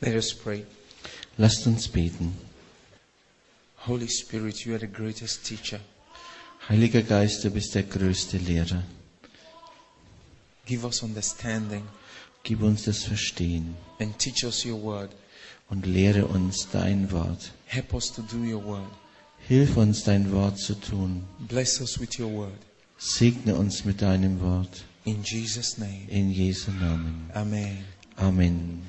Let us pray. Lasst uns beten. Holy Spirit, you are the greatest teacher. Heiliger Geist, du bist der größte Lehrer. Give us understanding Gib uns das Verstehen and teach us your word. und lehre uns dein Wort. Help us to do your word. Hilf uns, dein Wort zu tun. Bless us with your word. Segne uns mit deinem Wort. In Jesus' name. In Jesu Namen. Amen. Amen.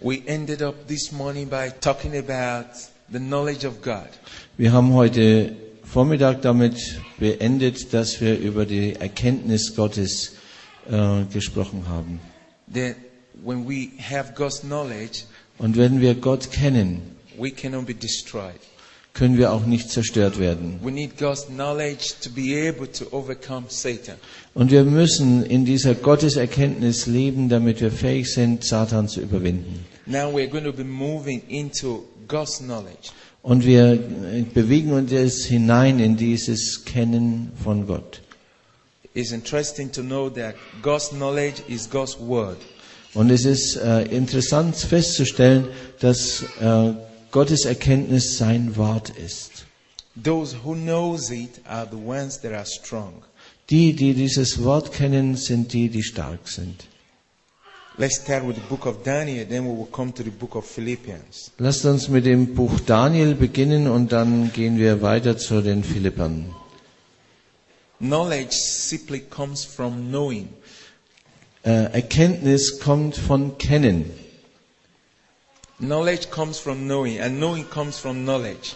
We ended up this morning by talking about the knowledge of God. Wir haben heute Vormittag damit beendet, dass wir über die Erkenntnis Gottes äh, gesprochen haben. That when we have God's knowledge, Und wenn wir Gott kennen, we cannot be destroyed. Können wir auch nicht zerstört werden. We need God's knowledge to be able to overcome Satan. Und wir müssen in dieser Gotteserkenntnis leben, damit wir fähig sind, Satan zu überwinden. Now we're going to be moving into God's knowledge. Und wir äh, bewegen uns jetzt hinein in dieses Kennen von Gott. It's interesting to know that God's knowledge is God's word. Und es ist äh, interessant festzustellen, dass äh, Gottes Erkenntnis sein Wort ist. Those who knows it are the ones that are strong. Die, die dieses Wort kennen, sind die, die stark sind. Let's start with the book of Daniel, then we will come to the book of Philippians. Lasst uns mit dem Buch Daniel beginnen und dann gehen wir weiter zu den Philippern. Knowledge simply comes from knowing. Äh, Erkenntnis kommt von Kennen. Knowledge comes from knowing, and knowing comes from knowledge.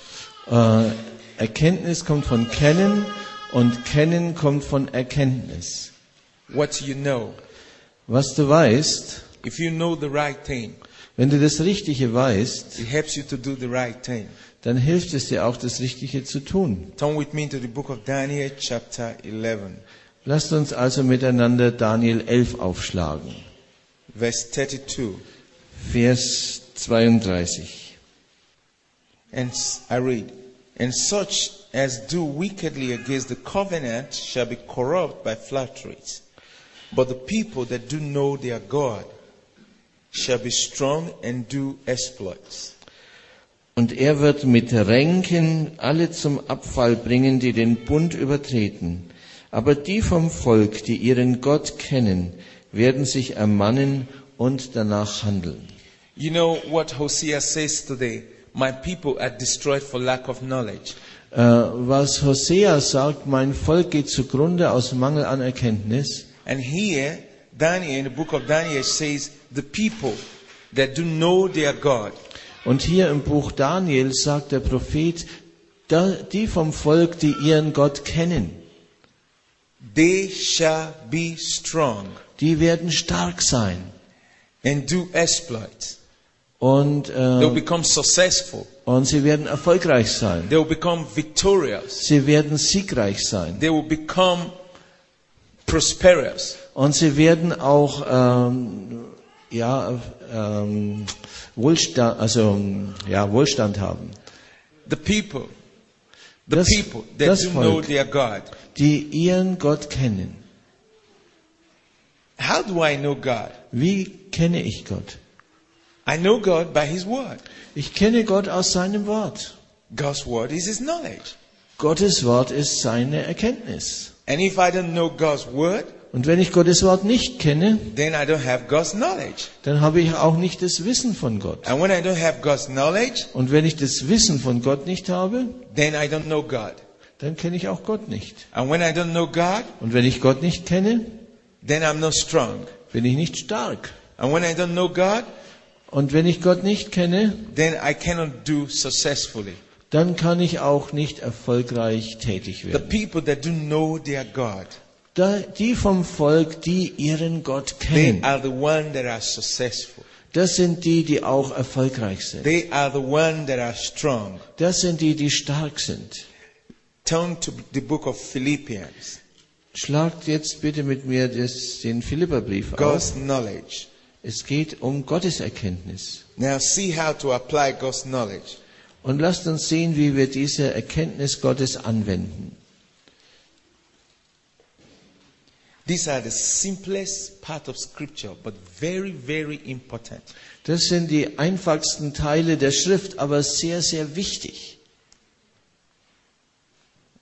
Äh, Erkenntnis kommt von Kennen und Kennen kommt von Erkenntnis. What you know. Was du weißt, If you know the right thing, wenn du das Richtige weißt, it helps you to do the right thing. dann hilft es dir auch, das Richtige zu tun. Turn with me to the book of Daniel, chapter 11, Lasst uns also miteinander Daniel 11 aufschlagen. verse 32. Vers 32. And I read, And such as do wickedly against the covenant shall be corrupt by flatteries. But the people that do know their God shall be strong and do exploits. Und er wird mit Ränken alle zum Abfall bringen, die den Bund übertreten. Aber die vom Volk, die ihren Gott kennen, werden sich ermannen und danach handeln. You know what Hosea says today? My people are destroyed for lack of knowledge. Äh, was Hosea sagt, mein Volk geht zugrunde aus Mangel an Erkenntnis. And here, Daniel, in the book of Daniel, says, The people that do know their God Und hier im Buch Daniel sagt der Prophet, die vom Volk, die ihren Gott kennen, they shall be strong die werden stark sein and do exploits. Und, äh, become successful. und sie werden erfolgreich sein. They will become victorious. Sie werden siegreich sein. They will become prosperous. Und sie werden auch ähm, ja, ähm, Wohlstand, also, ja, Wohlstand haben. The people, the Das- people that das Volk. their God. Die ihren Gott kennen. How do I know God? Wie kenne ich Gott? I know God by His Word. Ich kenne Gott aus seinem Wort. God's Word is His knowledge. Gottes Wort ist seine Erkenntnis. And if I don't know God's Word, Und wenn ich Gottes Wort nicht kenne, then I don't have God's knowledge. dann habe ich auch nicht das Wissen von Gott. And when I don't have God's knowledge, Und wenn ich das Wissen von Gott nicht habe, then I don't know God. dann kenne ich auch Gott nicht. And when I don't know God, Und wenn ich Gott nicht kenne, then I'm not strong. bin ich nicht stark. And when I don't know God, Und wenn ich Gott nicht kenne, then I cannot do successfully. dann kann ich auch nicht erfolgreich tätig The werden. people that do know their God, Da, die vom Volk, die ihren Gott they kennen, are the one that are successful. das sind die, die auch erfolgreich sind. They are the one that are strong. Das sind die, die stark sind. Turn to the book of Philippians. Schlagt jetzt bitte mit mir das, den Philipperbrief auf. God's knowledge. Es geht um Gottes Erkenntnis. Now see how to apply God's knowledge. Und lasst uns sehen, wie wir diese Erkenntnis Gottes anwenden. These are the simplest part of scripture, but very, very important. Das sind die einfachsten Teile der Schrift, aber sehr, sehr wichtig.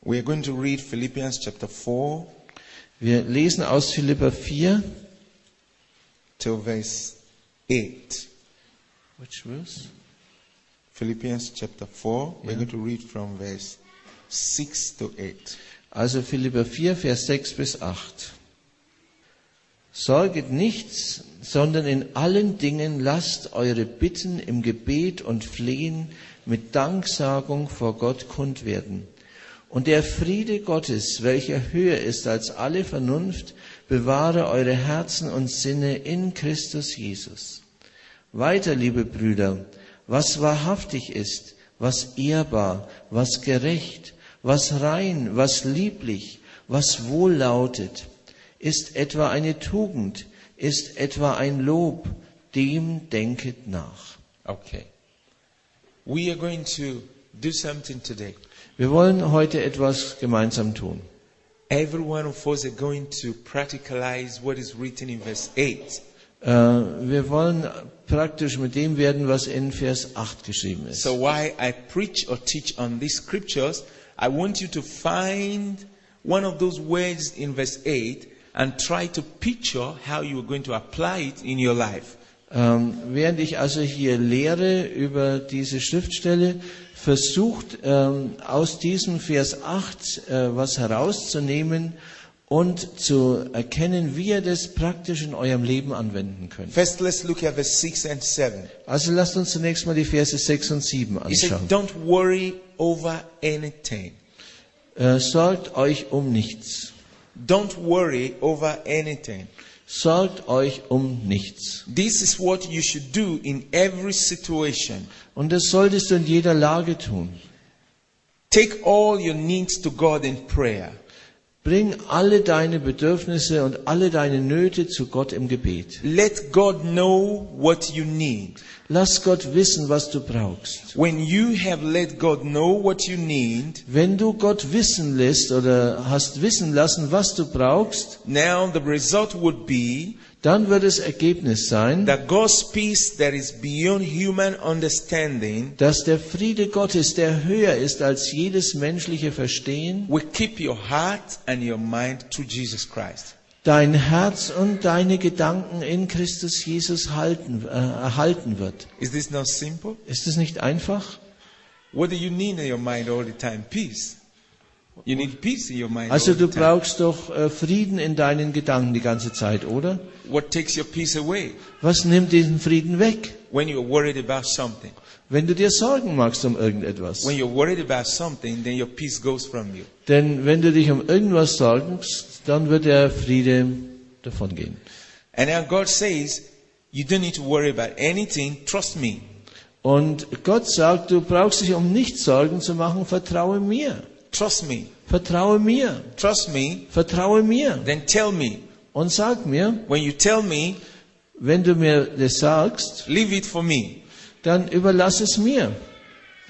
We are going to read Philippians chapter 4 Wir lesen aus Philippa 4. till verse 8. Which verse? Philippians chapter 4, we're going to read from verse 6 to 8. Also Philippa 4, Vers 6 bis 8. Sorget nichts, sondern in allen Dingen lasst eure Bitten im Gebet und Flehen mit Danksagung vor Gott kund werden. Und der Friede Gottes, welcher höher ist als alle Vernunft, bewahre eure Herzen und Sinne in Christus Jesus. Weiter, liebe Brüder, was wahrhaftig ist, was ehrbar, was gerecht, was rein, was lieblich, was wohllautet, ist etwa eine Tugend, ist etwa ein Lob, dem denket nach. Okay. We are going to do something today. Wir wollen heute etwas gemeinsam tun. Every one of us are going to practicalize what is written in verse 8. Äh, wir wollen praktisch mit dem werden, was in Vers 8 geschrieben ist. So while I preach or teach on these scriptures, I want you to find one of those words in verse 8 and try to picture how you are going to apply it in your life. Ähm, während ich also hier lehre über diese Schriftstelle, versucht ähm, aus diesem Vers 8 äh, was herauszunehmen und zu erkennen, wie ihr das praktisch in eurem Leben anwenden könnt. First, let's look at verse 6 and 7. Also lasst uns zunächst mal die Verse 6 und 7 He said, anschauen. Don't worry over anything. Äh, sorgt euch um nichts. Don't worry over anything. Sorgt euch um nichts. This is what you should do in every situation. Und das solltest du in jeder Lage tun. Take all your needs to God in prayer. Bring alle deine Bedürfnisse und alle deine Nöte zu Gott im Gebet. Let God know what you need. Lass Gott wissen, was du brauchst. When you have let God know what you need, Wenn du Gott wissen lässt oder hast wissen lassen, was du brauchst, now the result would be dann wird das Ergebnis sein, dass der Friede Gottes, der höher ist als jedes menschliche Verstehen, will keep your heart and your mind to Jesus Christ. dein Herz und deine Gedanken in Christus Jesus halten, äh, erhalten wird. Is this not simple? Ist es nicht einfach? What do you need in your mind all the time? Peace. Also du brauchst doch äh, Frieden in deinen Gedanken die ganze Zeit, oder? What takes your peace away? Was nimmt diesen Frieden weg? When you're worried about something. Wenn du dir Sorgen machst um irgendetwas. When you're worried about something, then your peace goes from you. Denn wenn du dich um irgendwas sorgst, dann wird der Friede davongehen. And now God says, you don't need to worry about anything. Trust me. Und Gott sagt, du brauchst dich um nichts Sorgen zu machen, vertraue mir. Trust me. Vertraue mir. Trust me. Vertraue mir. Then tell me. Und sag mir, When you tell me, wenn du mir das sagst, leave it for me. dann überlass es mir.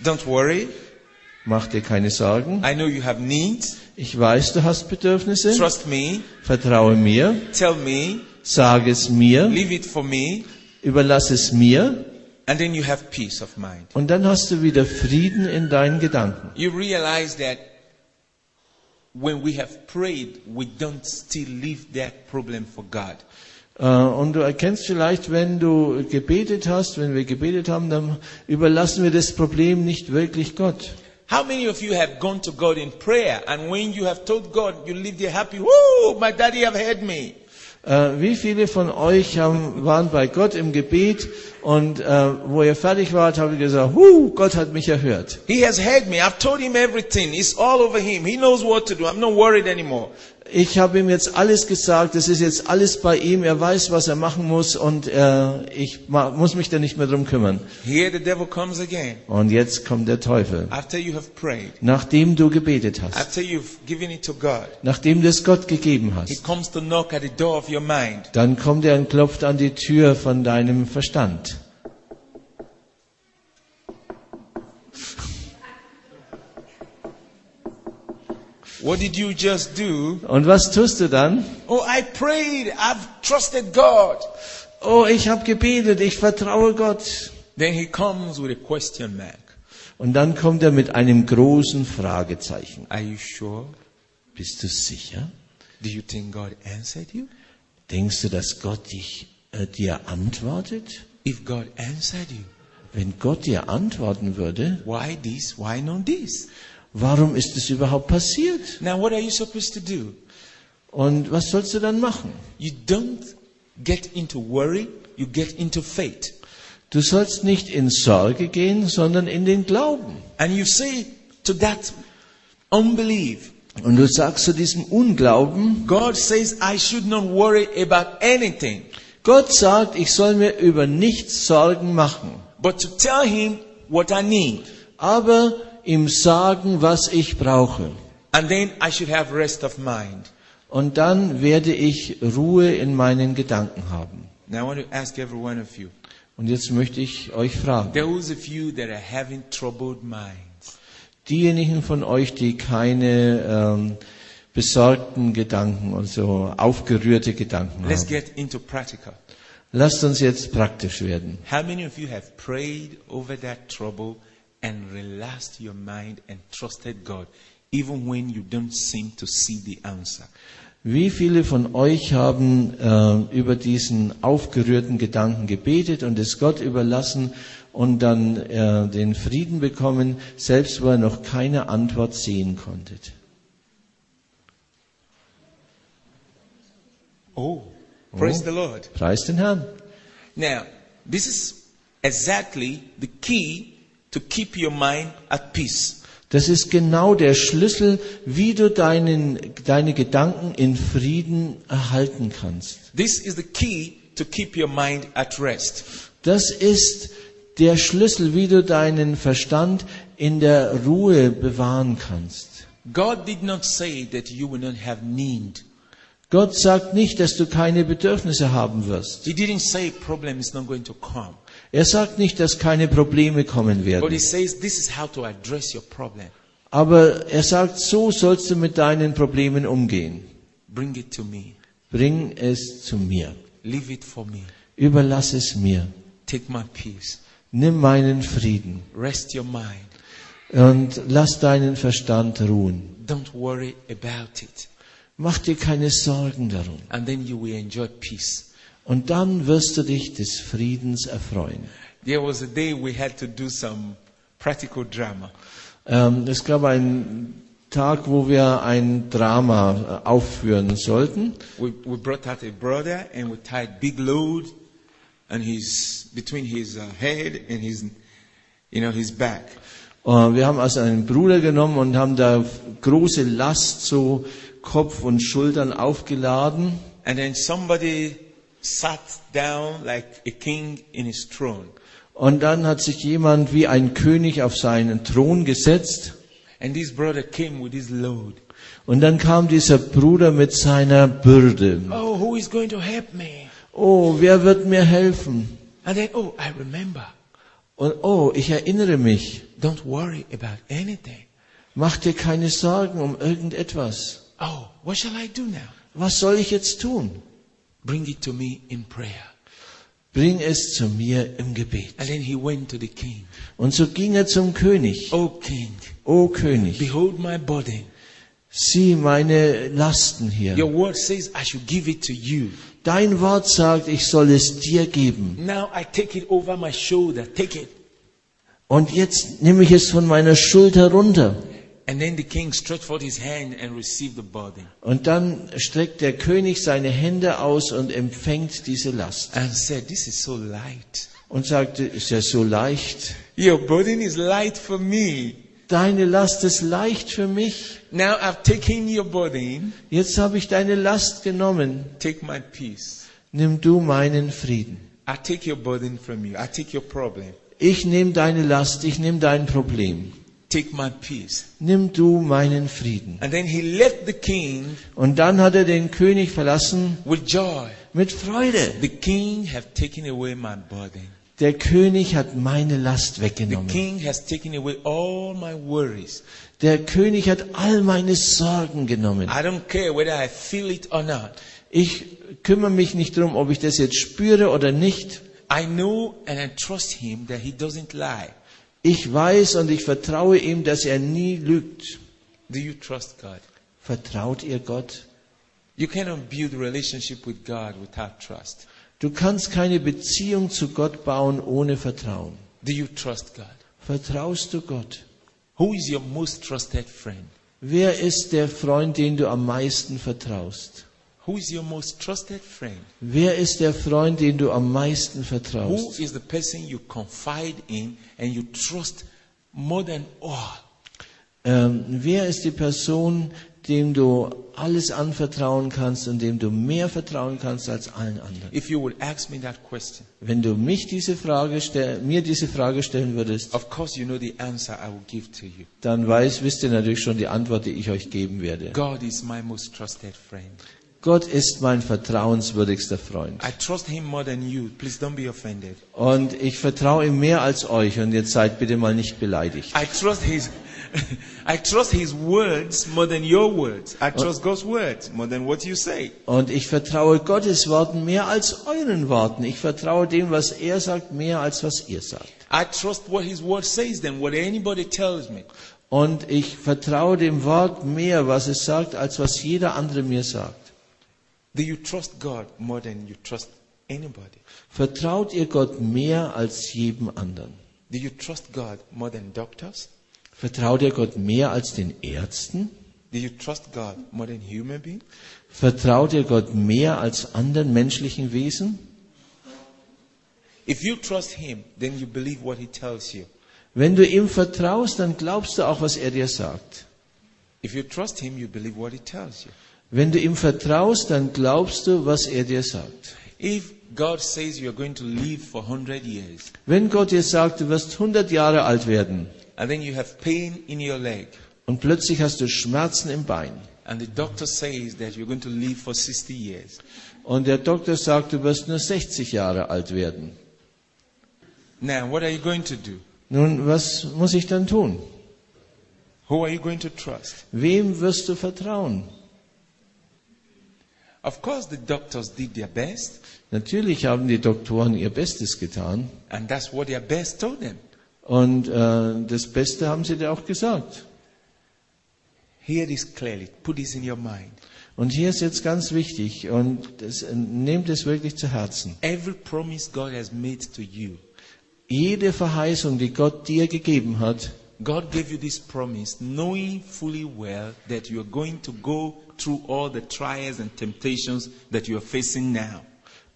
Don't worry. Mach dir keine Sorgen. I know you have needs. Ich weiß, du hast Bedürfnisse. Trust me. Vertraue mir. Tell me. Sag es mir. Leave it for me. Überlass es mir. And then you have peace of mind. Und dann hast du wieder Frieden in deinen Gedanken. You realize that when we have prayed, we don't still leave that problem for God. Äh, Und du erkennst vielleicht, wenn du gebetet hast, wenn wir gebetet haben, dann überlassen wir das Problem nicht wirklich Gott. How many of you have gone to God in prayer and when you have told God, you leave there happy, whoo, my daddy have heard me. Äh, Wie viele von euch haben, waren bei Gott im Gebet und äh, wo ihr fertig wart, habt ihr gesagt, huh, Gott hat mich erhört. He has heard me. I've told him everything. It's all over him. He knows what to do. I'm not worried anymore. Ich habe ihm jetzt alles gesagt, es ist jetzt alles bei ihm, er weiß, was er machen muss und äh, ich ma- muss mich da nicht mehr drum kümmern. Here the devil comes again. Und jetzt kommt der Teufel. After you have prayed, Nachdem du gebetet hast, after you've given it to God, nachdem du es Gott gegeben hast, dann kommt er und klopft an die Tür von deinem Verstand. What did you just do? Und was tust du dann? Oh, I prayed. I've trusted God. Oh, ich habe gebetet, ich vertraue Gott. Then he comes with a question mark. Und dann kommt er mit einem großen Fragezeichen. Are you sure? Bist du sicher? Do you think God answered you? Denkst du, dass Gott dich, äh, dir antwortet? If God answered you, Wenn Gott dir antworten würde, why this? Why not this? Warum ist es überhaupt passiert? Now, what are you supposed to do? Und was sollst du dann machen? You don't get into worry, you get into faith. Du sollst nicht in Sorge gehen, sondern in den Glauben. And you say to that unbelief, Und du sagst zu diesem Unglauben, God says I should not worry about anything, Gott sagt, ich soll mir über nichts Sorgen machen, but to tell Him what I need. aber ihm sagen, was ich brauche. And then I should have rest of mind. Und dann werde ich Ruhe in meinen Gedanken haben. Now I want to ask every one of you. Und jetzt möchte ich euch fragen, Those of you that are having troubled minds, diejenigen von euch, die keine ähm, besorgten Gedanken, also aufgerührte Gedanken let's haben, get into practical. lasst uns jetzt praktisch werden. How many of you have prayed over that trouble and relaxed your mind and trusted God, even when you don't seem to see the answer? Wie viele von euch haben äh, über diesen aufgerührten Gedanken gebetet und es Gott überlassen und dann äh, den Frieden bekommen, selbst wo ihr noch keine Antwort sehen konntet? Oh, praise the Lord. Preis den Herrn. Now, this is exactly the key to keep your mind at peace. Das ist genau der Schlüssel, wie du deinen, deine Gedanken in Frieden erhalten kannst. This is the key to keep your mind at rest. Das ist der Schlüssel, wie du deinen Verstand in der Ruhe bewahren kannst. God did not say that you will not have need. Gott sagt nicht, dass du keine Bedürfnisse haben wirst. He didn't say problem is not going to come. Er sagt nicht, dass keine Probleme kommen werden. says problem. Aber er sagt, so sollst du mit deinen Problemen umgehen. Bring es zu mir. Leave it for me. Überlass es mir. Take my peace. Nimm meinen Frieden Rest your mind. und lass deinen Verstand ruhen. Don't worry about it. Mach dir keine Sorgen darum. And then you will enjoy peace. Und dann wirst du dich des Friedens erfreuen. There was a day we had to do some practical drama. Ähm, es gab einen Tag, wo wir ein Drama äh, aufführen sollten. We, we brought out a brother and we tied big load and his, between his uh, head and his, you know, his back. Äh, Wir haben also einen Bruder genommen und haben da große Last, so Kopf und Schultern aufgeladen. And then somebody sat down like a king in his throne. Und dann hat sich jemand wie ein König auf seinen Thron gesetzt. And this brother came with his load. Und dann kam dieser Bruder mit seiner Bürde. Oh, who is going to help me? Oh, wer wird mir helfen? And then, oh, I remember. Und oh, ich erinnere mich. Don't worry about anything. Mach dir keine Sorgen um irgendetwas. Oh, what shall I do now? Was soll ich jetzt tun? Bring it to me in prayer. Bring es zu mir im Gebet. And then he went to the king. Und so ging er zum König. Oh, king, O König, behold my burden. sieh meine Lasten hier. Your word says I should give it to you. Dein Wort sagt, ich soll es dir geben. Now I take it over my shoulder. Take it. Und jetzt nehme ich es von meiner Schulter runter. And then the king stretched forth his hand and received the burden Und dann streckt der König seine Hände aus und empfängt diese Last. and said, This is so light. Und sagte, ist ja so leicht. Your burden is light for me. Deine Last ist leicht für mich. Now I've taken your burden. Jetzt habe ich deine Last genommen. Take my peace. Nimm du meinen Frieden. I take your burden from you. I take your problem. Ich nehme deine Last, ich nehme dein Problem. Take my peace. Nimm du meinen Frieden. And then he left the king Und dann hat er den König verlassen with joy. mit Freude. The king have taken away my burden. Der König hat meine Last The weggenommen. king has taken away all my worries. Der König hat all meine Sorgen genommen. I don't care whether I feel it or not. Ich kümmere mich nicht darum, ob ich das jetzt spüre oder nicht. I know and I trust him that he doesn't lie. Ich weiß und ich vertraue ihm, dass er nie lügt. Do you trust God? Vertraut ihr Gott? You cannot build a relationship with God without trust. Du kannst keine Beziehung zu Gott bauen ohne Vertrauen. Do you trust God? Vertraust du Gott? Who is your most trusted friend? Wer ist der Freund, den du am meisten vertraust? Who is your most trusted friend? Wer ist der Freund, den du am meisten Who vertraust? is the person you confide in and you trust more than all? Ähm, wer ist die Person, dem du alles anvertrauen kannst und dem du mehr vertrauen kannst als allen anderen? If you would ask me that question, Wenn du mich diese Frage stell, mir diese Frage stellen würdest, of course you know the answer I will give to you. dann weiß, wisst ihr natürlich schon die Antwort, die ich euch geben werde. God is my most trusted friend. Gott ist mein vertrauenswürdigster Freund. I trust him more than you. Please don't be offended. Und ich vertraue ihm mehr als euch und jetzt seid bitte mal nicht beleidigt. I trust his I trust his words more than your words. I trust God's words more than what you say. Und ich vertraue Gottes Worten mehr als euren Worten. Ich vertraue dem, was er sagt, mehr als was ihr sagt. I trust what his word says than what anybody tells me. Und ich vertraue dem Wort mehr, was es sagt, als was jeder andere mir sagt. Do you trust God more than you trust anybody? Vertraut ihr Gott mehr als jedem anderen? Do you trust God more than doctors? Vertraut ihr Gott mehr als den Ärzten? Do you trust God more than human beings? Vertraut ihr Gott mehr als anderen menschlichen Wesen? If you trust him, then you believe what he tells you. Wenn du ihm vertraust, dann glaubst du auch, was er dir sagt. If you trust him, you believe what he tells you. Wenn du ihm vertraust, dann glaubst du, was er dir sagt. If God says you're going to live for 100 years, Wenn Gott dir sagt, du wirst 100 Jahre alt werden and then you have pain in your leg, und plötzlich hast du Schmerzen im Bein and the doctor says that you're going to live for 60 years, und der Doktor sagt, du wirst nur 60 Jahre alt werden. now what are you going to do? Nun, was muss ich dann tun? Who are you going to trust? Wem wirst du vertrauen? Of course, the doctors did their best, Natürlich haben die Doktoren ihr Bestes getan and that's what their best told them. und äh, das Beste haben sie dir auch gesagt. Hear this clearly. Put this in your mind. Und hier ist jetzt ganz wichtig und das, nehmt es wirklich zu Herzen. Every promise God has made to you, Jede Verheißung, die Gott dir gegeben hat, God gave you this promise knowing fully well that you are going to go through all the trials and temptations that you are facing now.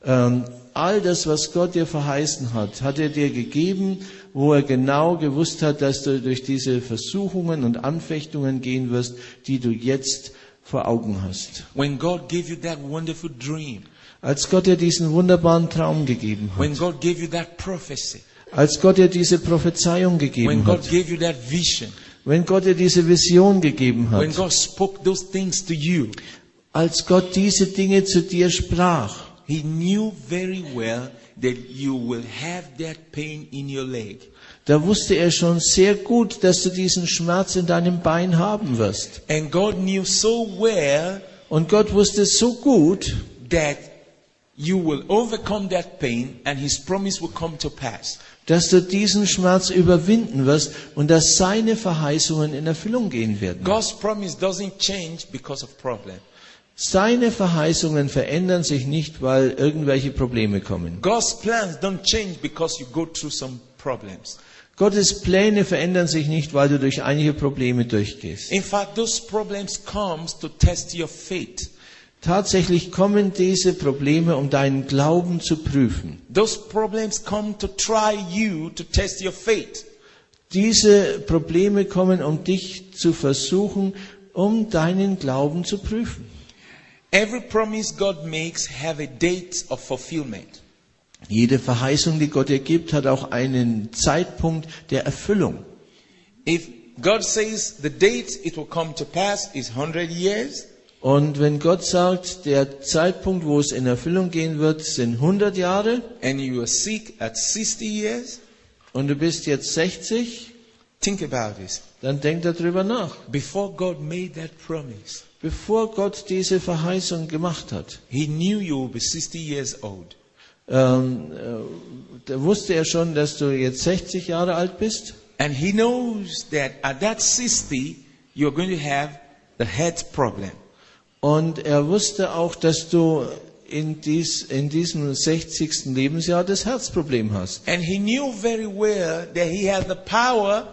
ähm, all das, was Gott dir verheißen hat, hat er dir gegeben, wo er genau gewusst hat, dass du durch diese Versuchungen und Anfechtungen gehen wirst, die du jetzt vor Augen hast. When God gave you that wonderful dream, Als Gott dir diesen wunderbaren Traum gegeben hat, when God gave you that prophecy, als Gott dir diese Prophezeiung when gegeben God hat, gave you that vision, wenn Gott dir diese Vision gegeben when hat, God spoke those things to you, als Gott diese Dinge zu dir sprach, He knew very well that you will have that pain in your leg. da wusste er schon sehr gut, dass du diesen Schmerz in deinem Bein haben wirst. And God knew so well Und Gott wusste so gut, that you will overcome that pain and His promise will come to pass. Dass du diesen Schmerz überwinden wirst und dass seine Verheißungen in Erfüllung gehen werden. God's promise doesn't change because of problem. Seine Verheißungen verändern sich nicht, weil irgendwelche Probleme kommen. God's plans don't change because you go through some problems. Gottes Pläne verändern sich nicht, weil du durch einige Probleme durchgehst. In fact, those problems comes to test your faith. Tatsächlich kommen diese Probleme, um deinen Glauben zu prüfen. Those problems come to try you to test your faith. Diese Probleme kommen, um dich zu versuchen, um deinen Glauben zu prüfen. Every promise God makes have a date of fulfillment. Jede Verheißung, die Gott dir gibt, hat auch einen Zeitpunkt der Erfüllung. If God says the date it will come to pass is 100 years, Und wenn Gott sagt, der Zeitpunkt, wo es in Erfüllung gehen wird, sind 100 Jahre and you are sick at 60 years, und du bist jetzt 60, think about this. dann denk darüber nach. Before God made that promise, Bevor Gott diese Verheißung gemacht hat, He knew you would be 60 years old. ähm, äh, da wusste er schon, dass du jetzt 60 Jahre alt bist. And He knows that at that 60, you're going to have the health problem. Und er wusste auch, dass du in, dies, in diesem 60. Lebensjahr das Herzproblem hast. And He knew very well that He had the power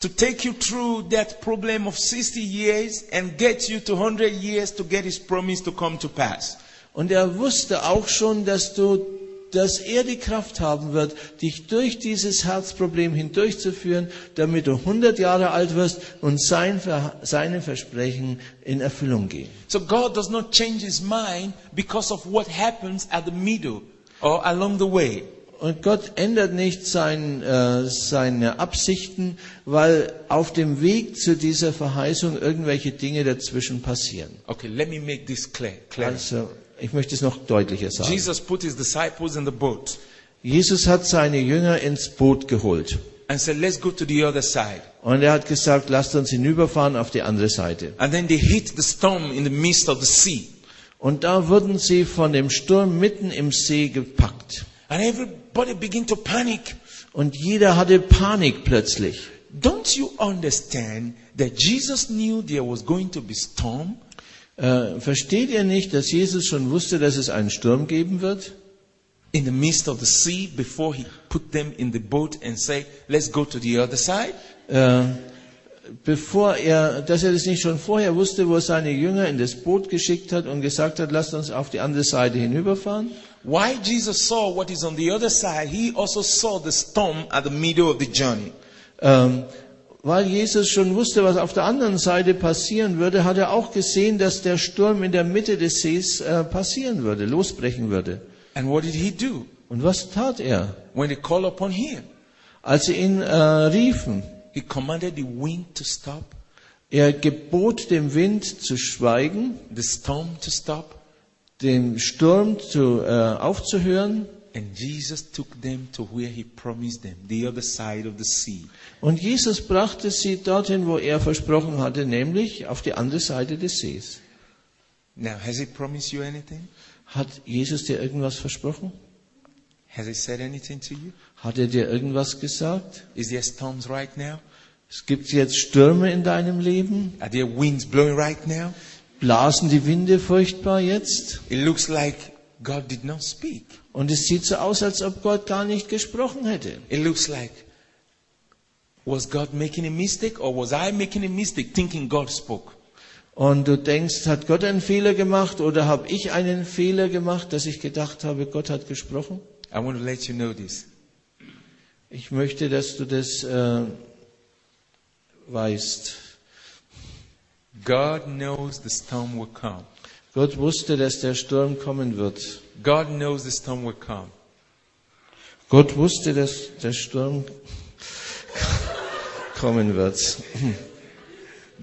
to take you through that problem of 60 years and get you to 100 years to get His promise to come to pass. Und er wusste auch schon, dass du, dass er die Kraft haben wird, dich durch dieses Herzproblem hindurchzuführen, damit du 100 Jahre alt wirst und sein, seine Versprechen in Erfüllung gehen. So God does not change His mind because of what happens at the middle or along the way. Und Gott ändert nicht sein, äh, seine Absichten, weil auf dem Weg zu dieser Verheißung irgendwelche Dinge dazwischen passieren. Okay, let me make this clear. clear. Also, ich möchte es noch deutlicher sagen. Jesus put his disciples in the boat Jesus hat seine Jünger ins Boot geholt. and said, Let's go to the other side. Und er hat gesagt, lasst uns hinüberfahren auf die andere Seite. And then they hit the storm in the midst of the sea. Und da wurden sie von dem Sturm mitten im See gepackt. And everybody began to panic. Und jeder hatte Panik plötzlich. Don't you understand that Jesus knew there was going to be storm? Äh, versteht ihr nicht, dass Jesus schon wusste, dass es einen Sturm geben wird? In the midst of the sea before he put them in the boat and said, Let's go to the other side? Äh, bevor er, dass er das nicht schon vorher wusste, wo er seine Jünger in das Boot geschickt hat und gesagt hat, lasst uns auf die andere Seite hinüberfahren. Why Jesus saw what is on the other side, he also saw the storm at the middle of the journey. Ähm, weil Jesus schon wusste, was auf der anderen Seite passieren würde, hat er auch gesehen, dass der Sturm in der Mitte des Sees äh, passieren würde, losbrechen würde. And what did he do? Und was tat er? Him, Als sie ihn äh, riefen, stop, er gebot dem Wind zu schweigen, stop, dem Sturm zu, äh, aufzuhören. And Jesus took them to where he promised them, the other side of the sea. Und Jesus brachte sie dorthin, wo er versprochen hatte, nämlich auf die andere Seite des Sees. Now, has he promised you anything? Hat Jesus dir irgendwas versprochen? Has he said anything to you? Hat er dir irgendwas gesagt? Is there storms right now? Es gibt jetzt Stürme in deinem Leben? Are there winds blowing right now? Blasen die Winde furchtbar jetzt? It looks like God did not speak. Und es sieht so aus, als ob Gott gar nicht gesprochen hätte. It looks like was God making a mistake or was I making a mistake thinking God spoke? Und du denkst, hat Gott einen Fehler gemacht oder habe ich einen Fehler gemacht, dass ich gedacht habe, Gott hat gesprochen? I want to let you know this. Ich möchte, dass du das äh, weißt. God knows the storm will come. Gott wusste, dass der Sturm kommen wird. God knows the storm will come. Gott wusste, dass der Sturm kommen wird.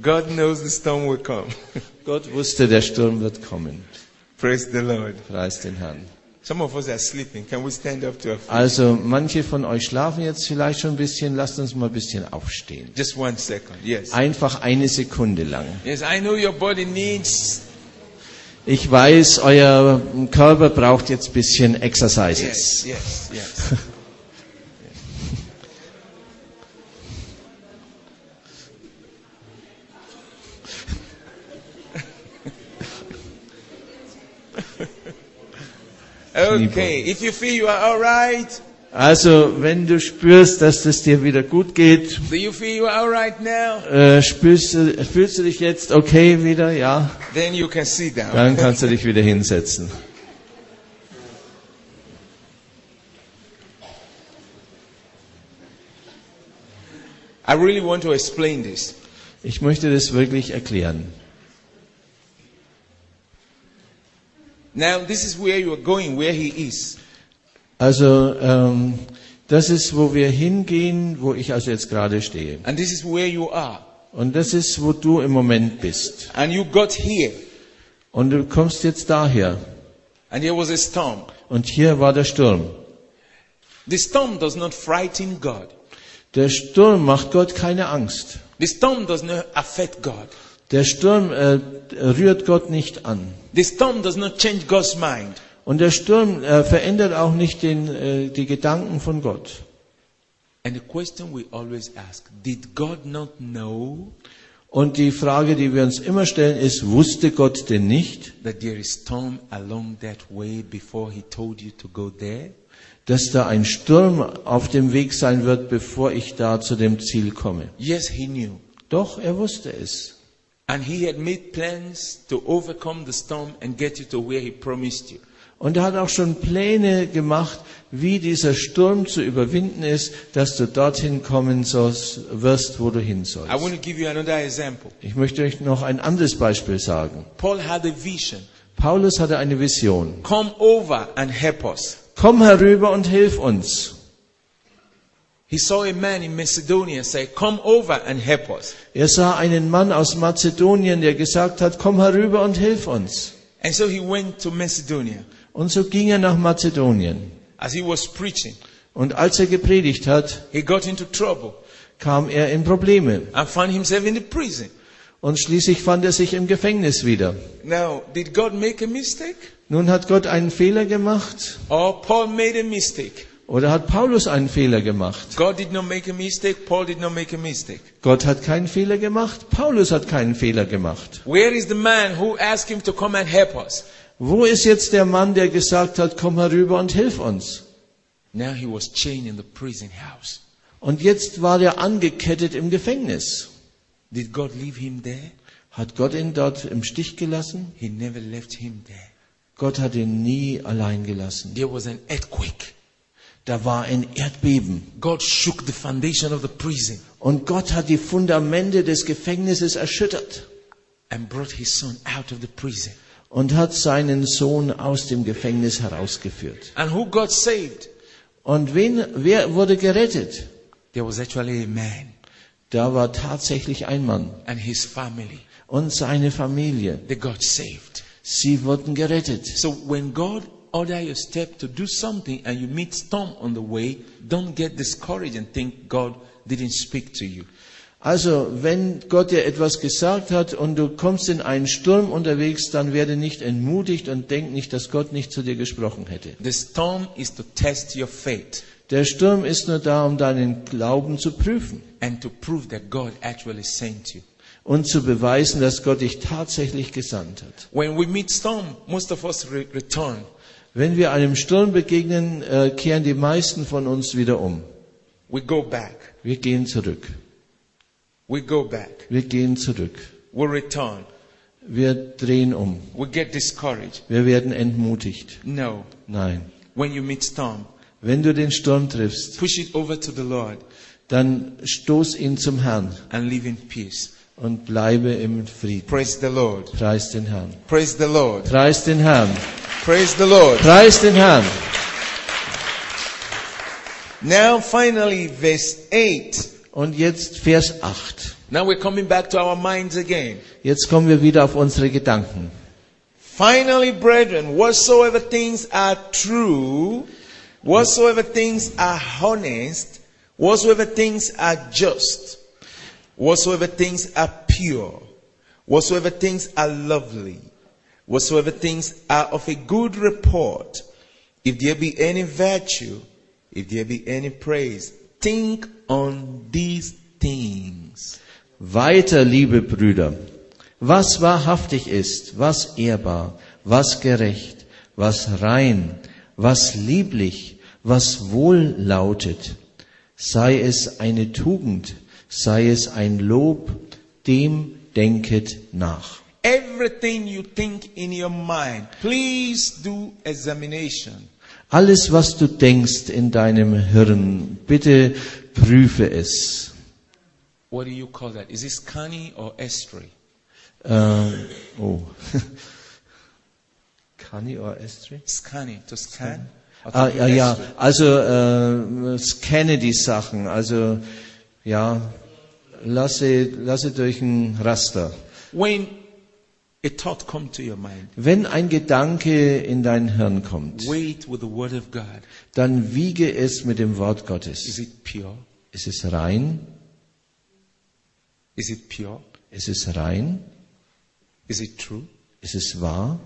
God knows the storm will come. Gott wusste, der Sturm wird kommen. Praise the Lord. Preis den Herrn. Some of us are sleeping. Can we stand up to our feet? Also manche von euch schlafen jetzt vielleicht schon ein bisschen. Lasst uns mal ein bisschen aufstehen. Just one second. Yes. Einfach eine Sekunde lang. Yes, I know your body needs. Ich weiß, euer Körper braucht jetzt ein bisschen Exercises. Yes, yes, yes. okay, if you feel you are all right, Also, wenn du spürst, dass es dir wieder gut geht, you right äh, spürst du, fühlst du dich jetzt okay wieder? Ja, Then you can sit down. dann kannst du dich wieder hinsetzen. I really want to explain this. Ich möchte das wirklich erklären. Now, this is where you are going, where he is. Also, ähm, das ist, wo wir hingehen, wo ich also jetzt gerade stehe. And this is where you are. Und das ist, wo du im Moment bist. And you got here, Und du kommst jetzt daher. and there was a storm. Und hier war der Sturm. The storm does not frighten God. Der Sturm macht Gott keine Angst. The storm does not affect God. Der Sturm äh, rührt Gott nicht an. The storm does not change God's mind. Und der Sturm äh, verändert auch nicht den, äh, die Gedanken von Gott. And the question we always ask, did God not know Und die Frage, die wir uns immer stellen, ist, wusste Gott denn nicht, that there is storm along that way before he told you to go there? dass da ein Sturm auf dem Weg sein wird, bevor ich da zu dem Ziel komme? Yes, he knew. Doch, er wusste es. And he had made plans to overcome the storm and get you to where he promised you. Und er hat auch schon Pläne gemacht, wie dieser Sturm zu überwinden ist, dass du dorthin kommen sollst, wirst, wo du hin I sollst. want to give you another example. Ich möchte euch noch ein anderes Beispiel sagen. Paul had a vision. Paulus hatte eine Vision. Come over and help us. Komm herüber und hilf uns. He saw a man in Macedonia say, Come over and help us. Er sah einen Mann aus Mazedonien, der gesagt hat, komm herüber und hilf uns. And so he went to Macedonia. Und so ging er nach Mazedonien. As he was preaching, Und als er gepredigt hat, he got into trouble kam er in Probleme. and found himself in the prison. Und schließlich fand er sich im Gefängnis wieder. Now, did God make a mistake? Nun hat Gott einen Fehler gemacht Or Paul made a mistake? oder hat Paulus einen Fehler gemacht? Mistake. Gott hat keinen Fehler gemacht, Paulus hat keinen Fehler gemacht. Where is the man who asked him to come and help us? Wo ist jetzt der Mann, der gesagt hat, komm herüber und hilf uns? Now he was chained in the prison house. Und jetzt war er angekettet im Gefängnis. Did God leave him there? Hat Gott ihn dort im Stich gelassen? He never left him there. Gott hat ihn nie allein gelassen. There was an earthquake. Da war ein Erdbeben. God shook the foundation of the prison Und Gott hat die Fundamente des Gefängnisses erschüttert and brought his son out of the prison. Und hat seinen Sohn aus dem Gefängnis herausgeführt. And who got saved? Und wen, wer wurde gerettet? There was actually a man Da war tatsächlich ein Mann and his family. und seine Familie. They got saved. Sie wurden gerettet. So when God order your step to do something and you meet storm on the way, don't get discouraged and think God didn't speak to you. Also, wenn Gott dir etwas gesagt hat und du kommst in einen Sturm unterwegs, dann werde nicht entmutigt und denk nicht, dass Gott nicht zu dir gesprochen hätte. The storm is to test your faith Der Sturm ist nur da, um deinen Glauben zu prüfen and to prove that God actually sent you. und zu beweisen, dass Gott dich tatsächlich gesandt hat. Storm, re-. Wenn wir einem Sturm begegnen, äh, kehren die meisten von uns wieder um. Wir gehen zurück. We go back. Wir gehen zurück. We return. Wir drehen um. We get discouraged. Wir werden entmutigt. No. Nein. When you meet storm, Wenn du den Sturm triffst, push it over to the Lord dann stoß ihn zum Herrn and live in peace. und bleibe im Frieden. Praise the Lord. Preis den Herrn. Praise the Lord. Preis den Herrn. Praise the Lord. Preis den Herrn. Now finally, verse 8. Und jetzt Vers 8. Now we're coming back to our minds again. Jetzt kommen wir wieder auf unsere Gedanken. Finally, brethren, whatsoever things are true, whatsoever things are honest, whatsoever things are just, whatsoever things are pure, whatsoever things are lovely, whatsoever things are of a good report, if there be any virtue, if there be any praise, think on these things. Weiter, liebe Brüder, was wahrhaftig ist, was ehrbar, was gerecht, was rein, was lieblich, was wohl lautet, sei es eine Tugend, sei es ein Lob, dem denket nach. Everything you think in your mind, please do examination. Alles, was du denkst in deinem Hirn, bitte prüfe es. What do you call that? Is it scanning or estry? Äh, oh. Kani or Estri? Scanning, to scan? Ah, ja, ja, also äh, scanne die Sachen, also ja, lasse, lasse durch ein Raster. When Wenn ein Gedanke in dein Hirn kommt, wait with the word of God. dann wiege es mit dem Wort Is Gottes. it pure? Ist es rein? Is it pure? Ist es rein? Is it true? Ist es wahr?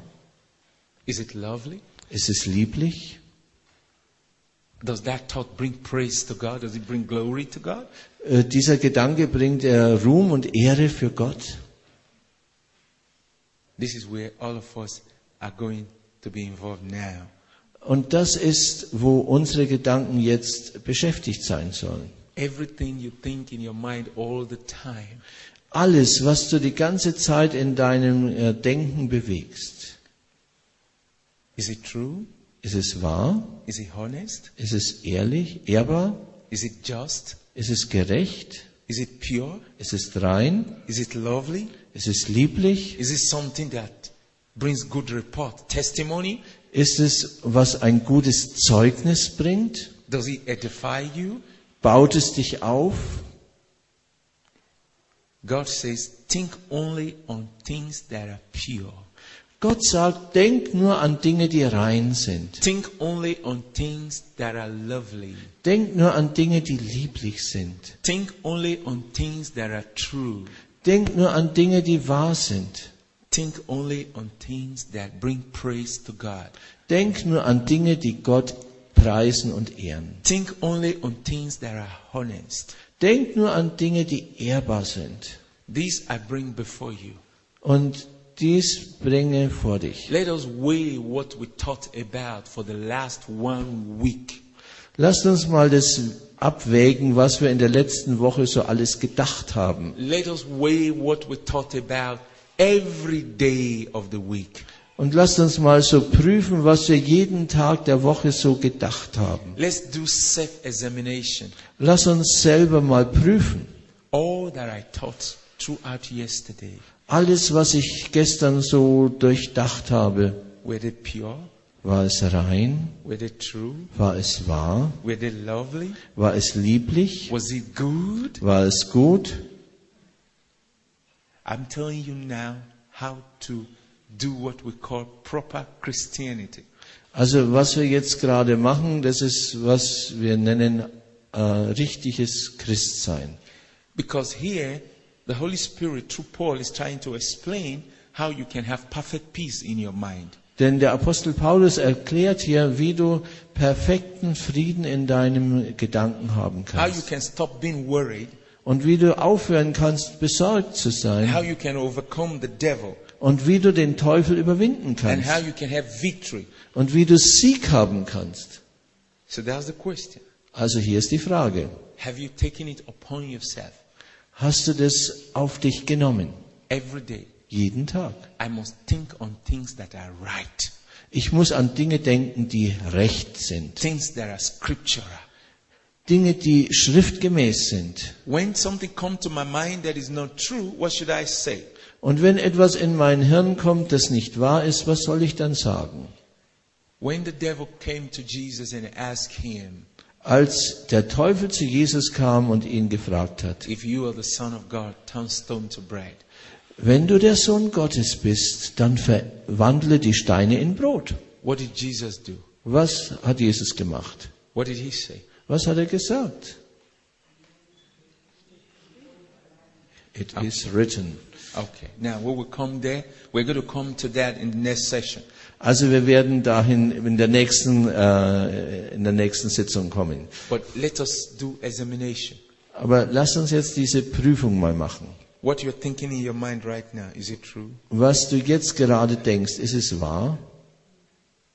Is it lovely? Ist es lieblich? Does that thought bring praise to God? Does it bring glory to God? Äh, dieser Gedanke bringt er Ruhm und Ehre für Gott. This is where all of us are going to be involved now. Und das ist, wo unsere Gedanken jetzt beschäftigt sein sollen. Everything you think in your mind all the time, Alles, was du die ganze Zeit in deinem äh, Denken bewegst. is it true? Ist es wahr? Is it honest? Ist es ehrlich, ehrbar? Is it just? Ist es gerecht? Is it pure? Ist es rein? Is it lovely? Ist es lieblich? Is it something that brings good report, testimony? Ist es, was ein gutes Zeugnis bringt? Does it edify you? Baut es dich auf? God says, think only on things that are pure. Gott sagt, denk nur an Dinge, die rein sind. Think only on things that are lovely. Denk nur an Dinge, die lieblich sind. Think only on things that are true. Denk nur an Dinge, die wahr sind. Think only on things that bring praise to God. Denk nur an Dinge, die Gott preisen und ehren. Think only on things that are honest. Denk nur an Dinge, die ehrbar sind. These I bring before you. Und dies bringe vor dich. Let us weigh what we thought about for the last one week. Lasst uns mal das abwägen, was wir in der letzten Woche so alles gedacht haben. Let us weigh what we thought about every day of the week. Und lasst uns mal so prüfen, was wir jeden Tag der Woche so gedacht haben. Let's do self-examination. Lass uns selber mal prüfen. All that I thought throughout yesterday, Alles, was ich gestern so durchdacht habe, were they pure? War es rein? Were they true? War es wahr? Were they lovely? War es lieblich? Was it good? War es gut? I'm telling you now how to do what we call proper Christianity. Also was wir jetzt gerade machen, das ist, was wir nennen äh, richtiges Christsein. Because here, the Holy Spirit, through Paul, is trying to explain how you can have perfect peace in your mind. Denn der Apostel Paulus erklärt hier, wie du perfekten Frieden in deinem Gedanken haben How you kannst. can stop being worried. Und wie du aufhören kannst, besorgt zu sein. Und wie du den Teufel überwinden And kannst. how you can have victory. Und wie du Sieg haben kannst. So that's the question. Also hier ist die Frage. Have you taken it upon yourself Hast du das auf dich genommen? every day? Jeden Tag. I must think on things that are right, Ich muss an Dinge denken, die recht sind. things that are scriptural. Dinge, die schriftgemäß sind. When something comes to my mind that is not true, what should I say? Und wenn etwas in mein Hirn kommt, das nicht wahr ist, was soll ich dann sagen? When the devil came to Jesus and asked him, Als der Teufel zu Jesus kam und ihn gefragt hat, If you are the Son of God, turn stone to bread. Wenn du der Sohn Gottes bist, dann verwandle die Steine in Brot. What did Jesus do? Was hat Jesus gemacht? What did he say? Was hat er gesagt? It is written. Okay. Now, we come there, we're going to come to that in the next session. Also wir werden dahin in der nächsten, äh, in der nächsten Sitzung kommen. But let us do examination. Aber lass uns jetzt diese Prüfung mal machen. What you're thinking in your mind right now, is it true? Was du jetzt gerade denkst, ist es wahr?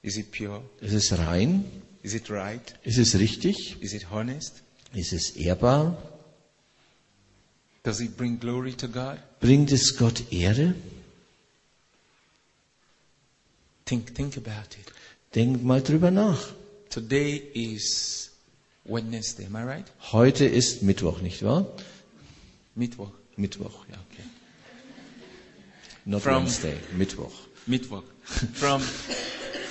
Is it pure? Ist es rein? Is it right? Ist es richtig? Is it honest? Ist es ehrbar? Does it bring glory to God? Bringt es Gott Ehre? Think, think about it. Denk mal drüber nach. Today is Wednesday, am I right? Heute ist Mittwoch, nicht wahr? Mittwoch. Mittwoch, ja. Okay. Not From- Wednesday, Mittwoch. Mittwoch. From,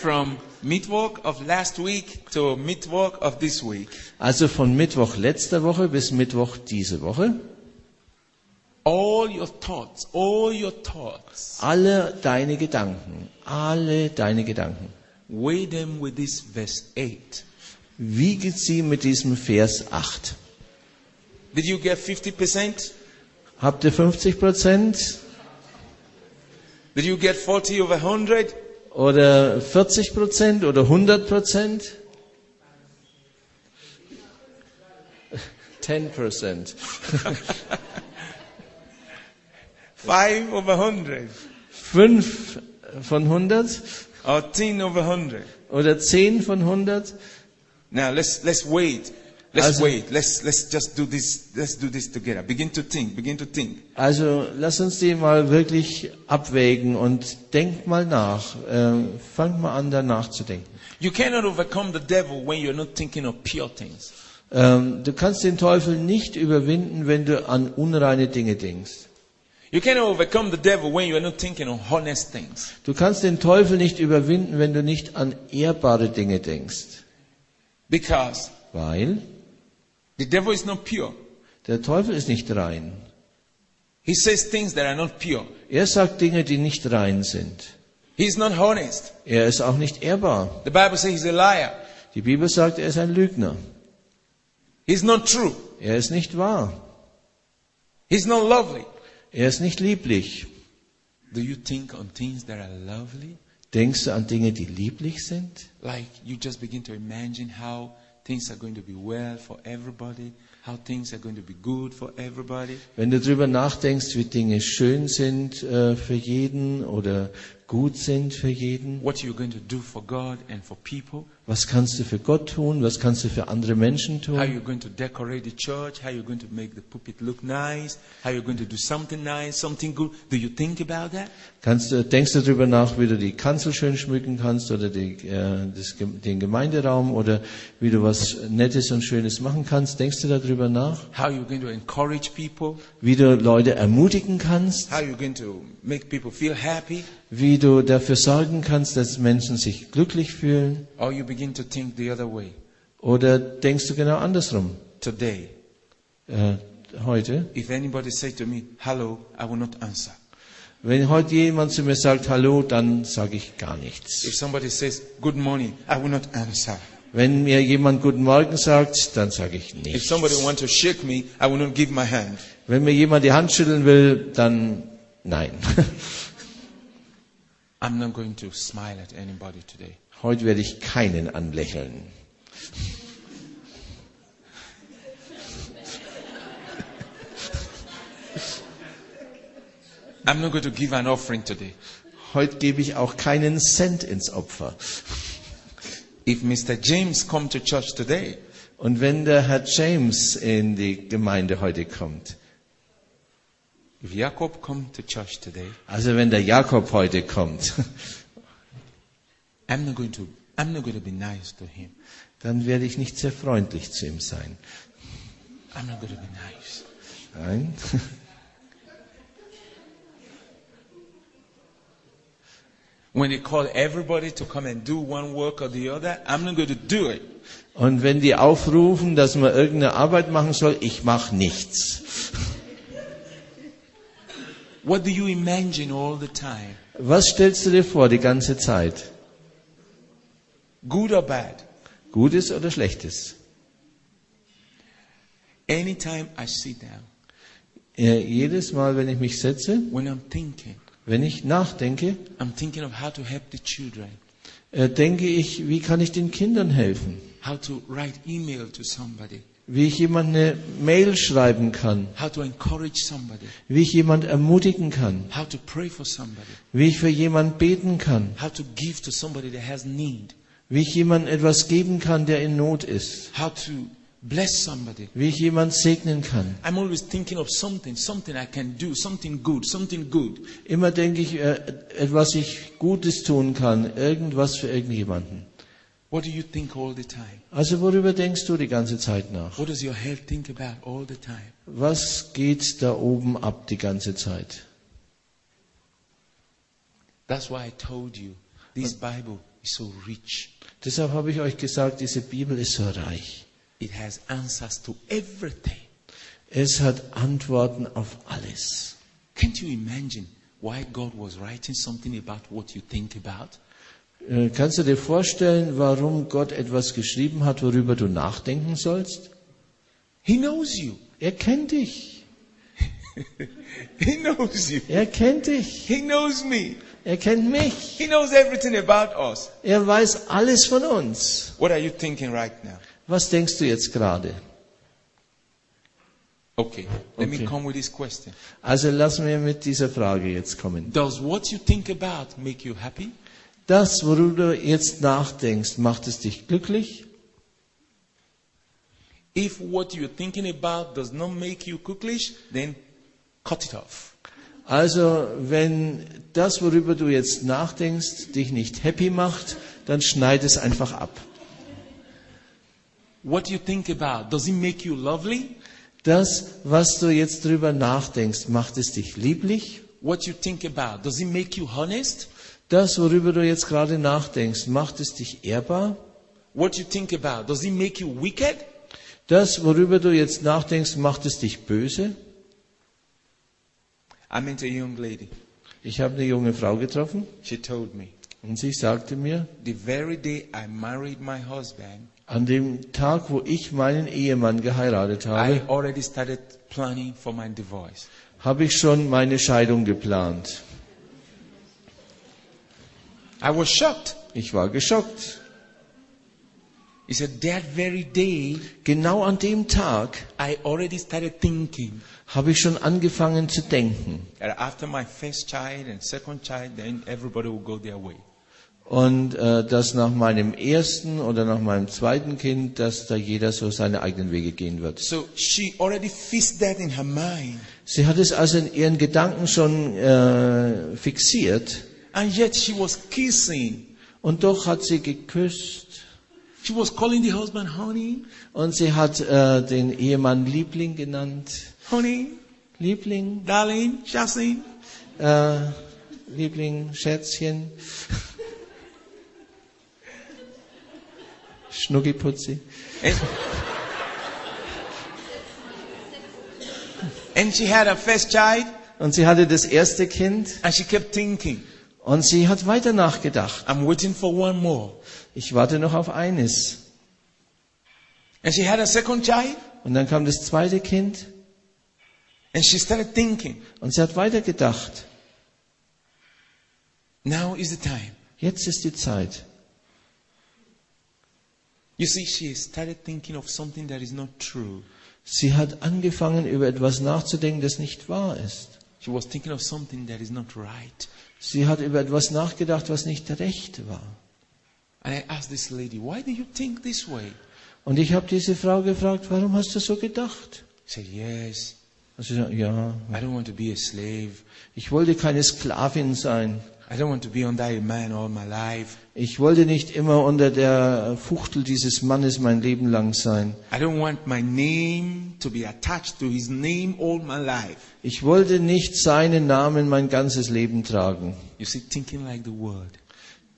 from Mittwoch of last week to Mittwoch of this week, Also von Mittwoch letzter Woche bis Mittwoch diese Woche All your thoughts, all your thoughts, Alle deine Gedanken, alle deine Gedanken. weigh them with this verse 8. Wiege sie mit diesem Vers 8. Did you get 50%? Habt ihr 50 Prozent Did you get 40 over 100? oder 40 Prozent oder 100 Prozent? 10 Prozent. 5 over 100? 5 von 100 Or 10 over 100? oder 10 von 100? Now let's, let's wait. Let's Also- wait. Let's, let's just do this. Let's do this together. Begin to think. Begin to think. Also lass uns die mal wirklich abwägen und denk mal nach. Äh, fang mal an, da nachzudenken. You cannot overcome the devil when you're not thinking of pure things. Ähm, du kannst den Teufel nicht überwinden, wenn du an unreine Dinge denkst. You cannot overcome the devil when you are not thinking of honest things. Du kannst den Teufel nicht überwinden, wenn du nicht an ehrbare Dinge denkst. Because Weil the devil is not pure. der Teufel ist nicht rein. He says things that are not pure. Er sagt Dinge, die nicht rein sind. He's not honest. Er ist auch nicht ehrbar. The Bible says he's a liar. Die Bibel sagt, er ist ein Lügner. He's not true. Er ist nicht wahr. He's not lovely. Er ist nicht lieblich. Do you think on things that are lovely? Denkst du an Dinge, die lieblich sind? Like you just begin to imagine how things are going to be well for everybody, how things are going to be good for everybody. Wenn du drüber nachdenkst, wie Dinge schön sind äh, für jeden oder gut sind für jeden, What you're going to do for God and for people, was kannst du für Gott tun, was kannst du für andere Menschen how tun, you're going to decorate the church, how you're going to make the pulpit look nice, how you're going to do something nice, something good. Do you think about that? kannst du, denkst du darüber nach, wie du die Kanzel schön schmücken kannst oder die, äh, das, den Gemeinderaum oder wie du was Nettes und Schönes machen kannst, denkst du darüber nach, How you're going to encourage people, wie du Leute ermutigen kannst, how you're going to make people feel happy, wie du dafür sorgen kannst, dass Menschen sich glücklich fühlen, or you begin to think the other way. oder denkst du genau andersrum? Today, Äh, heute, if anybody say to me, hello, I will not answer. wenn heute jemand zu mir sagt Hallo, dann sage ich gar nichts. If somebody says good morning, I will not answer. Wenn mir jemand Guten Morgen sagt, dann sage ich If nichts. somebody wants to shake me, I will not give my hand. Wenn mir jemand die Hand schütteln will, dann nein. I'm not going to smile at anybody today. Heute werde ich keinen anlächeln. I'm not going to give an offering today. Heute gebe ich auch keinen Cent ins Opfer. If Mr. James come to church today, Und wenn der Herr James in die Gemeinde heute kommt, if Jacob come to church today, also wenn der Jakob heute kommt, I'm not going to I'm not going to be nice to him. dann werde ich nicht sehr freundlich zu ihm sein. I'm not going to be nice. Nein. When they call everybody to come and do one work or the other, I'm not going to do it. Und wenn die aufrufen, dass man irgendeine Arbeit machen soll, ich mache nichts. What do you imagine all the time? Was stellst du dir vor die ganze Zeit? Good or bad? Gutes oder Schlechtes? Anytime I sit down, Äh, jedes Mal, wenn ich mich setze, when I'm thinking, wenn ich nachdenke, I'm thinking of how to help the children, äh, denke ich, wie kann ich den Kindern helfen? how to write email to somebody, Wie ich jemand eine Mail schreiben kann? how to encourage somebody, Wie ich jemand ermutigen kann? how to pray for somebody, Wie ich für jemand beten kann? how to give to somebody that has need, Wie ich jemand etwas geben kann, der in Not ist? how to bless somebody. Wie ich jemand segnen kann? I'm always thinking of something, something I can do, something good, something good. Immer denke ich, äh, etwas ich Gutes tun kann, irgendwas für irgendjemanden. What do you think all the time? Also worüber denkst du die ganze Zeit nach? What does your head think about all the time? Was geht da oben ab die ganze Zeit? That's why I told you this Bible is so rich. Deshalb habe ich euch gesagt, diese Bibel ist so reich. It has answers to everything. Es hat Antworten auf alles. Can't you imagine why God was writing something about what you think about? Äh, Kannst du dir vorstellen, warum Gott etwas geschrieben hat, worüber du nachdenken sollst? He knows you. Er kennt dich. He knows you. Er kennt dich. He knows me. Er kennt mich. He knows everything about us. Er weiß alles von uns. What are you thinking right now? Was denkst du jetzt gerade? Okay, let me Okay. come with this question. Also lassen wir mit dieser Frage jetzt kommen. Does what you think about make you happy? Das, worüber du jetzt nachdenkst, macht es dich glücklich? If what you're thinking about does not make you cooklish, then cut it off. Also, wenn das, worüber du jetzt nachdenkst, dich nicht happy macht, dann schneid es einfach ab. What you think about, does it make you lovely? Das, was du jetzt drüber nachdenkst, macht es dich lieblich? What you think about, does it make you honest? Das, worüber du jetzt gerade nachdenkst, macht es dich ehrbar? What you think about, does it make you wicked? Das, worüber du jetzt nachdenkst, macht es dich böse? I met a young lady. Ich habe eine junge Frau getroffen She told me, und sie sagte mir, the very day I married my husband, an dem Tag, wo ich meinen Ehemann geheiratet I habe, already started planning for my divorce. habe ich schon meine Scheidung geplant. I was shocked. Ich war geschockt. He said, that very day, Genau an dem Tag I already started thinking, habe ich schon angefangen zu denken. that after my first child and second child, then everybody will go their way. Und äh, dass nach meinem ersten oder nach meinem zweiten Kind, dass da jeder so seine eigenen Wege gehen wird. So she already fixed that in her mind. Sie hat es also in ihren Gedanken schon äh, fixiert. And yet she was kissing. Und doch hat sie geküsst. she was calling the husband honey, Und sie hat äh, den Ehemann Liebling genannt. Honey, Liebling, darling, Shasin. äh, Liebling, Schätzchen. Schnuckiputzi. And, and she had her first child, Und sie hatte das erste Kind. and she kept thinking, Und sie hat weiter nachgedacht. I'm waiting for one more. Ich warte noch auf eines. And she had a second child, Und dann kam das zweite Kind. and she started thinking, Und sie hat weiter gedacht. now is the time. Jetzt ist die Zeit. You see, she started thinking of something that is not true. Sie hat angefangen, über etwas nachzudenken, das nicht wahr ist. She was thinking of something that is not right. Sie hat über etwas nachgedacht, was nicht recht war. Lady? Und ich habe diese Frau gefragt, warum hast du so gedacht? She said, yes, Und sie sagt, ja, I don't want to be a slave. ich wollte keine Sklavin sein. I don't want to be under a man all my life. Ich wollte nicht immer unter der Fuchtel dieses Mannes mein Leben lang sein. I don't want my name to be attached to his name all my life. Ich wollte nicht seinen Namen mein ganzes Leben tragen. You see, thinking like the world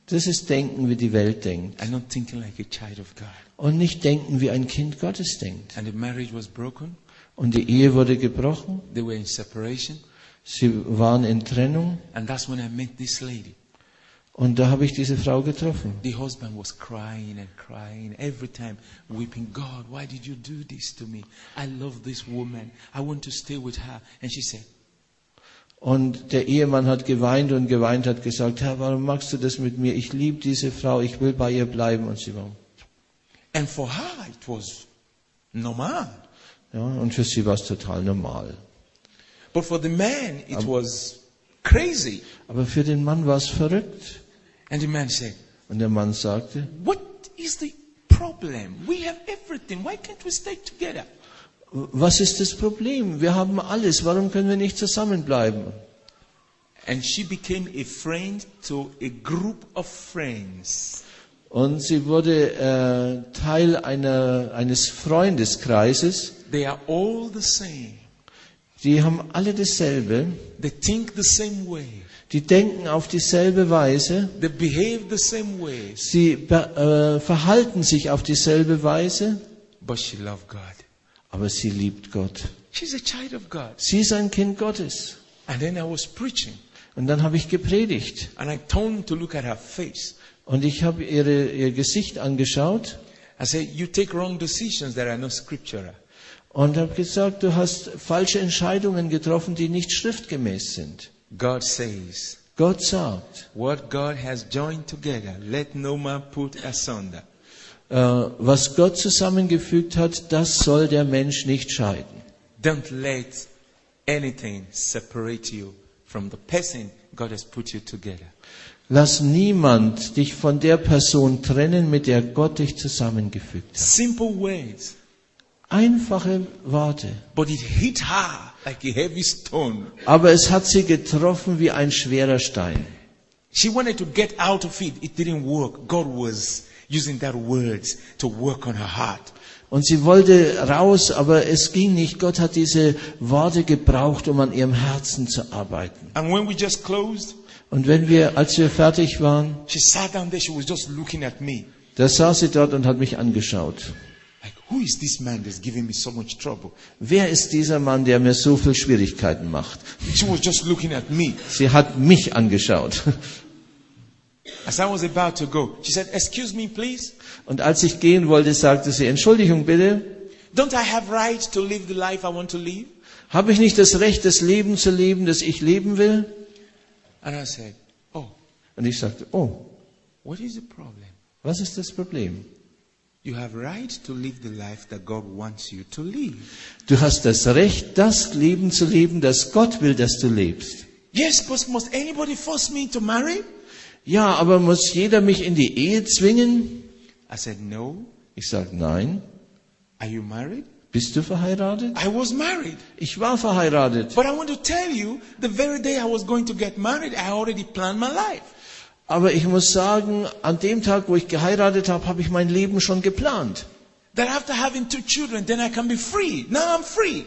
Das ist Denken, wie die Welt denkt. and not thinking like a child of God. Und nicht denken, wie ein Kind Gottes denkt. And the marriage was broken. Und die Ehe wurde gebrochen. They were in separation. Sie waren in Trennung. And that's when I met this lady. Und da habe ich diese Frau getroffen. The husband was crying and crying every time, weeping, God, why did you do this to me? I love this woman. I want to stay with her. And she said, Und der Ehemann hat geweint und geweint, hat gesagt, Herr, warum machst du das mit mir? Ich liebe diese Frau, ich will bei ihr bleiben. Und sie war, and for her, it was normal. ja, und für sie war es total normal. But for the man, it was crazy. Aber für den Mann war es verrückt. And the man said, Und der Mann sagte, What is the problem? We have everything. Why can't we stay together? was ist das Problem? Wir haben alles, warum können wir nicht zusammenbleiben? And she became a friend to a group of friends. Und sie wurde äh, Teil einer, eines Freundeskreises. They are all the same. Die haben alle dasselbe. They think the same way. Die denken auf dieselbe Weise. They behave the same way. Sie äh, verhalten sich auf dieselbe Weise. But she loved God. Aber sie liebt Gott. She's a child of God. Sie ist ein Kind Gottes. And then I was preaching, Und dann habe ich gepredigt. and I turned to look at her face. Und ich habe ihre, ihr Gesicht angeschaut I said, You take wrong decisions that are not scriptural. Und habe gesagt, du hast falsche Entscheidungen getroffen, die nicht schriftgemäß sind. God says, Gott sagt, What God has joined together, let no man put asunder. äh, was Gott zusammengefügt hat, das soll der Mensch nicht scheiden. Don't let anything separate you from the person God has put you together. Lass niemand dich von der Person trennen, mit der Gott dich zusammengefügt hat. Simple words, Einfache Worte. but it hit her like a heavy stone. Aber es hat sie getroffen wie ein schwerer Stein. She wanted to get out of it. It didn't work. God was using that words to work on her heart. Und sie wollte raus, aber es ging nicht. Gott hat diese Worte gebraucht, um an ihrem Herzen zu arbeiten. And when we just closed, Und wenn wir, als wir fertig waren, she sat down there. She was just looking at me. da saß sie dort und hat mich angeschaut. Like, who is this man that's giving me so much trouble? Wer ist dieser Mann, der mir so viel Schwierigkeiten macht? She was just looking at me. Sie hat mich angeschaut. As I was about to go, she said, Excuse me, please. Und als ich gehen wollte, sagte sie, Entschuldigung bitte, Don't I have right to live the life I want to live? habe ich nicht das Recht, das Leben zu leben, das ich leben will? And I said, Oh, Und ich sagte, oh, what is the problem? was ist das Problem? Du hast das Recht, das Leben zu leben, das Gott will, dass du lebst. Yes, but must anybody force me to marry? Ja, aber muss jeder mich in die Ehe zwingen? I said, No. Ich sage, nein. Are you married? Bist du verheiratet? I was married. Ich war verheiratet. But I want to tell you, the very day I was going to get married, I already planned my life. Aber ich muss sagen, an dem Tag, wo ich geheiratet habe, habe ich mein Leben schon geplant. That after having two children, then I can be free. Now I'm free.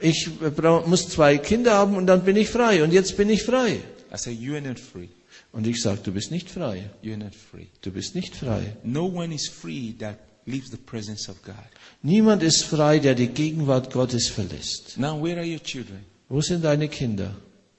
Ich brau- muss zwei Kinder haben und dann bin ich frei. Und jetzt bin ich frei. I said, You are not free. Und ich sage, du bist nicht frei. You're not free. Du bist nicht frei. No one is free that leaves the presence of God. Niemand ist frei, der die Gegenwart Gottes verlässt. Now, where are your children? Wo sind deine Kinder?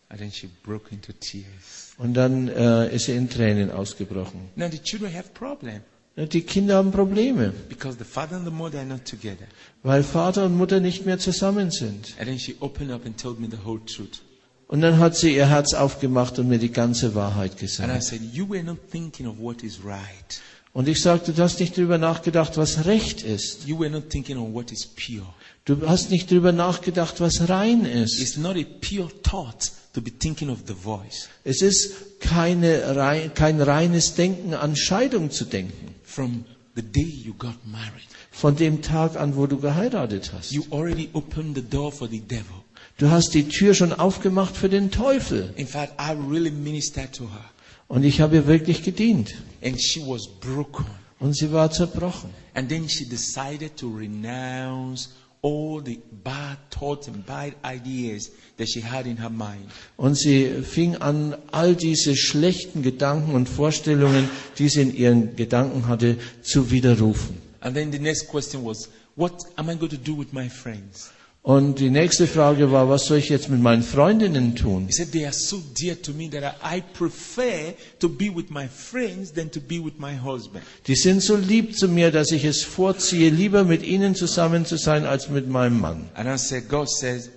And then she broke into tears. Und dann äh, ist sie in Tränen ausgebrochen. Now, the children have problem Die Kinder haben Probleme, because the father and the mother are not together. weil Vater und Mutter nicht mehr zusammen sind. And then she opened up and told me the whole truth. Und dann hat sie ihr Herz aufgemacht und mir die ganze Wahrheit And I gesagt. said, You were not thinking of what is right. Und ich sagte, du hast nicht drüber nachgedacht, was recht ist. You were not thinking on what is pure. Du hast nicht drüber nachgedacht, was rein ist. It's not a pure thought to be thinking of the voice. Es ist keine, kein reines Denken an Scheidung zu denken. From the day you got married, Von dem Tag an, wo du geheiratet hast. you already opened the door for the devil. Du hast die Tür schon aufgemacht für den Teufel. In fact, I really ministered to her. Und ich habe ihr wirklich gedient. And she was broken. Und sie war zerbrochen. And then she decided to renounce all the bad thoughts and bad ideas that she had in her mind. Und sie fing an, all diese schlechten Gedanken und Vorstellungen, die sie in ihren Gedanken hatte, zu widerrufen. And then the next question was, What am I going to do with my friends? Und die nächste Frage war, was soll ich jetzt mit meinen Freundinnen tun? Said, They are so dear to me that I I prefer to be with my friends than to be with my husband. Die sind so lieb zu mir, dass ich es vorziehe, lieber mit ihnen zusammen zu sein, als mit meinem Mann. And I said, God says,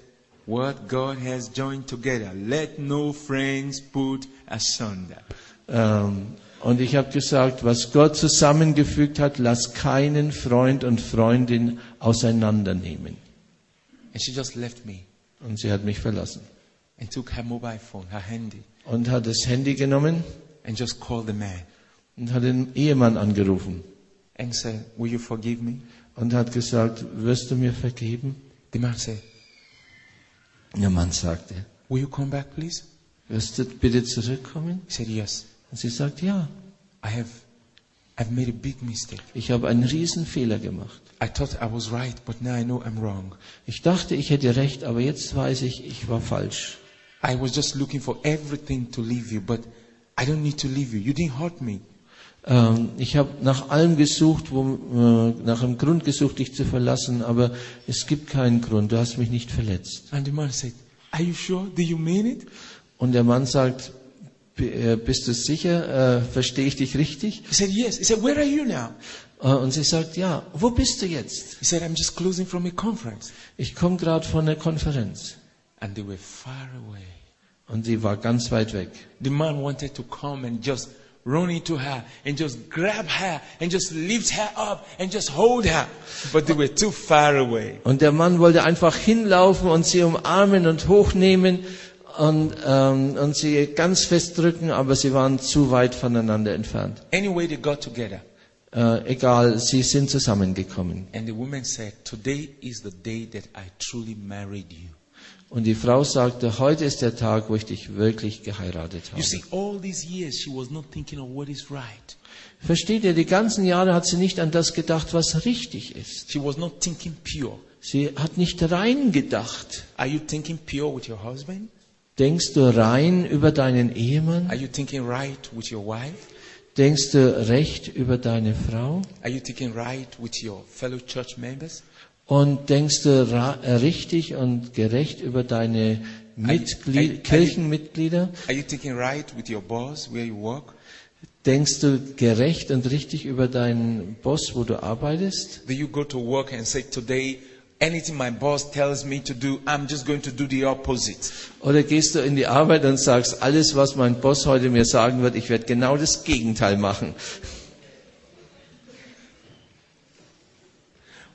What God has joined together, let no friends put asunder. Ähm, und ich habe gesagt, was Gott zusammengefügt hat, lass keinen Freund und Freundin auseinandernehmen. And she just left me Und sie hat mich verlassen. and took her mobile phone, her handy, Und hat das Handy genommen and just called the man und hat den Ehemann angerufen and said, Will you forgive me? und hat gesagt, wirst du mir vergeben? The man said, Der Mann sagte, Will you come back, please? wirst du bitte zurückkommen? He said, Yes. Und sie sagt, ja, I have I've made a big mistake. ich habe einen Riesenfehler gemacht. I thought I was right, but now I know I'm wrong. Ich dachte, ich hätte recht, aber jetzt weiß ich, ich war falsch. I was just looking for everything to leave you, but I don't need to leave you. You didn't hurt me. Ähm, ich habe nach allem gesucht, wo, äh, nach einem Grund gesucht, dich zu verlassen, aber es gibt keinen Grund. Du hast mich nicht verletzt. And the man said, Are you sure? Do you mean it? Und der Mann sagt, "B- äh, bist du sicher? Äh, Verstehe ich dich richtig? He said, Yes. He said, Where are you now? Äh, Und sie sagt, ja, wo bist du jetzt? He said, I'm just closing from a conference. Ich komme gerade von der Konferenz. And they were far away. Und sie war ganz weit weg. The man wanted to come and just run into her and just grab her and just lift her up and just hold her. But they were too far away. Und der Mann wollte einfach hinlaufen und sie umarmen und hochnehmen und, ähm, und sie ganz fest drücken, aber sie waren zu weit voneinander entfernt. Anyway, they got together. Äh, egal, sie sind zusammengekommen. And the woman said, Today is the day that I truly married you. Und die Frau sagte, heute ist der Tag, wo ich dich wirklich geheiratet You habe. see, all these years she was not thinking of what is right. Versteht ihr, die ganzen Jahre hat sie nicht an das gedacht, was richtig ist. She was not thinking pure. Sie hat nicht rein gedacht. Are you thinking pure with your husband? Denkst du rein über deinen Ehemann? Are you thinking right with your wife? Denkst du recht über deine Frau? Are you thinking right with your fellow church members? Und denkst du äh, richtig und gerecht über deine Mitglied I- I- Kirchenmitglieder? Are you thinking right with your boss where you work? Denkst du gerecht und richtig über deinen Boss, wo du arbeitest? Do you go to work and say, Today, anything my boss tells me to do, I'm just going to do the opposite? Oder gehst du in die Arbeit und sagst, alles, was mein Boss heute mir sagen wird, ich werde genau das Gegenteil machen?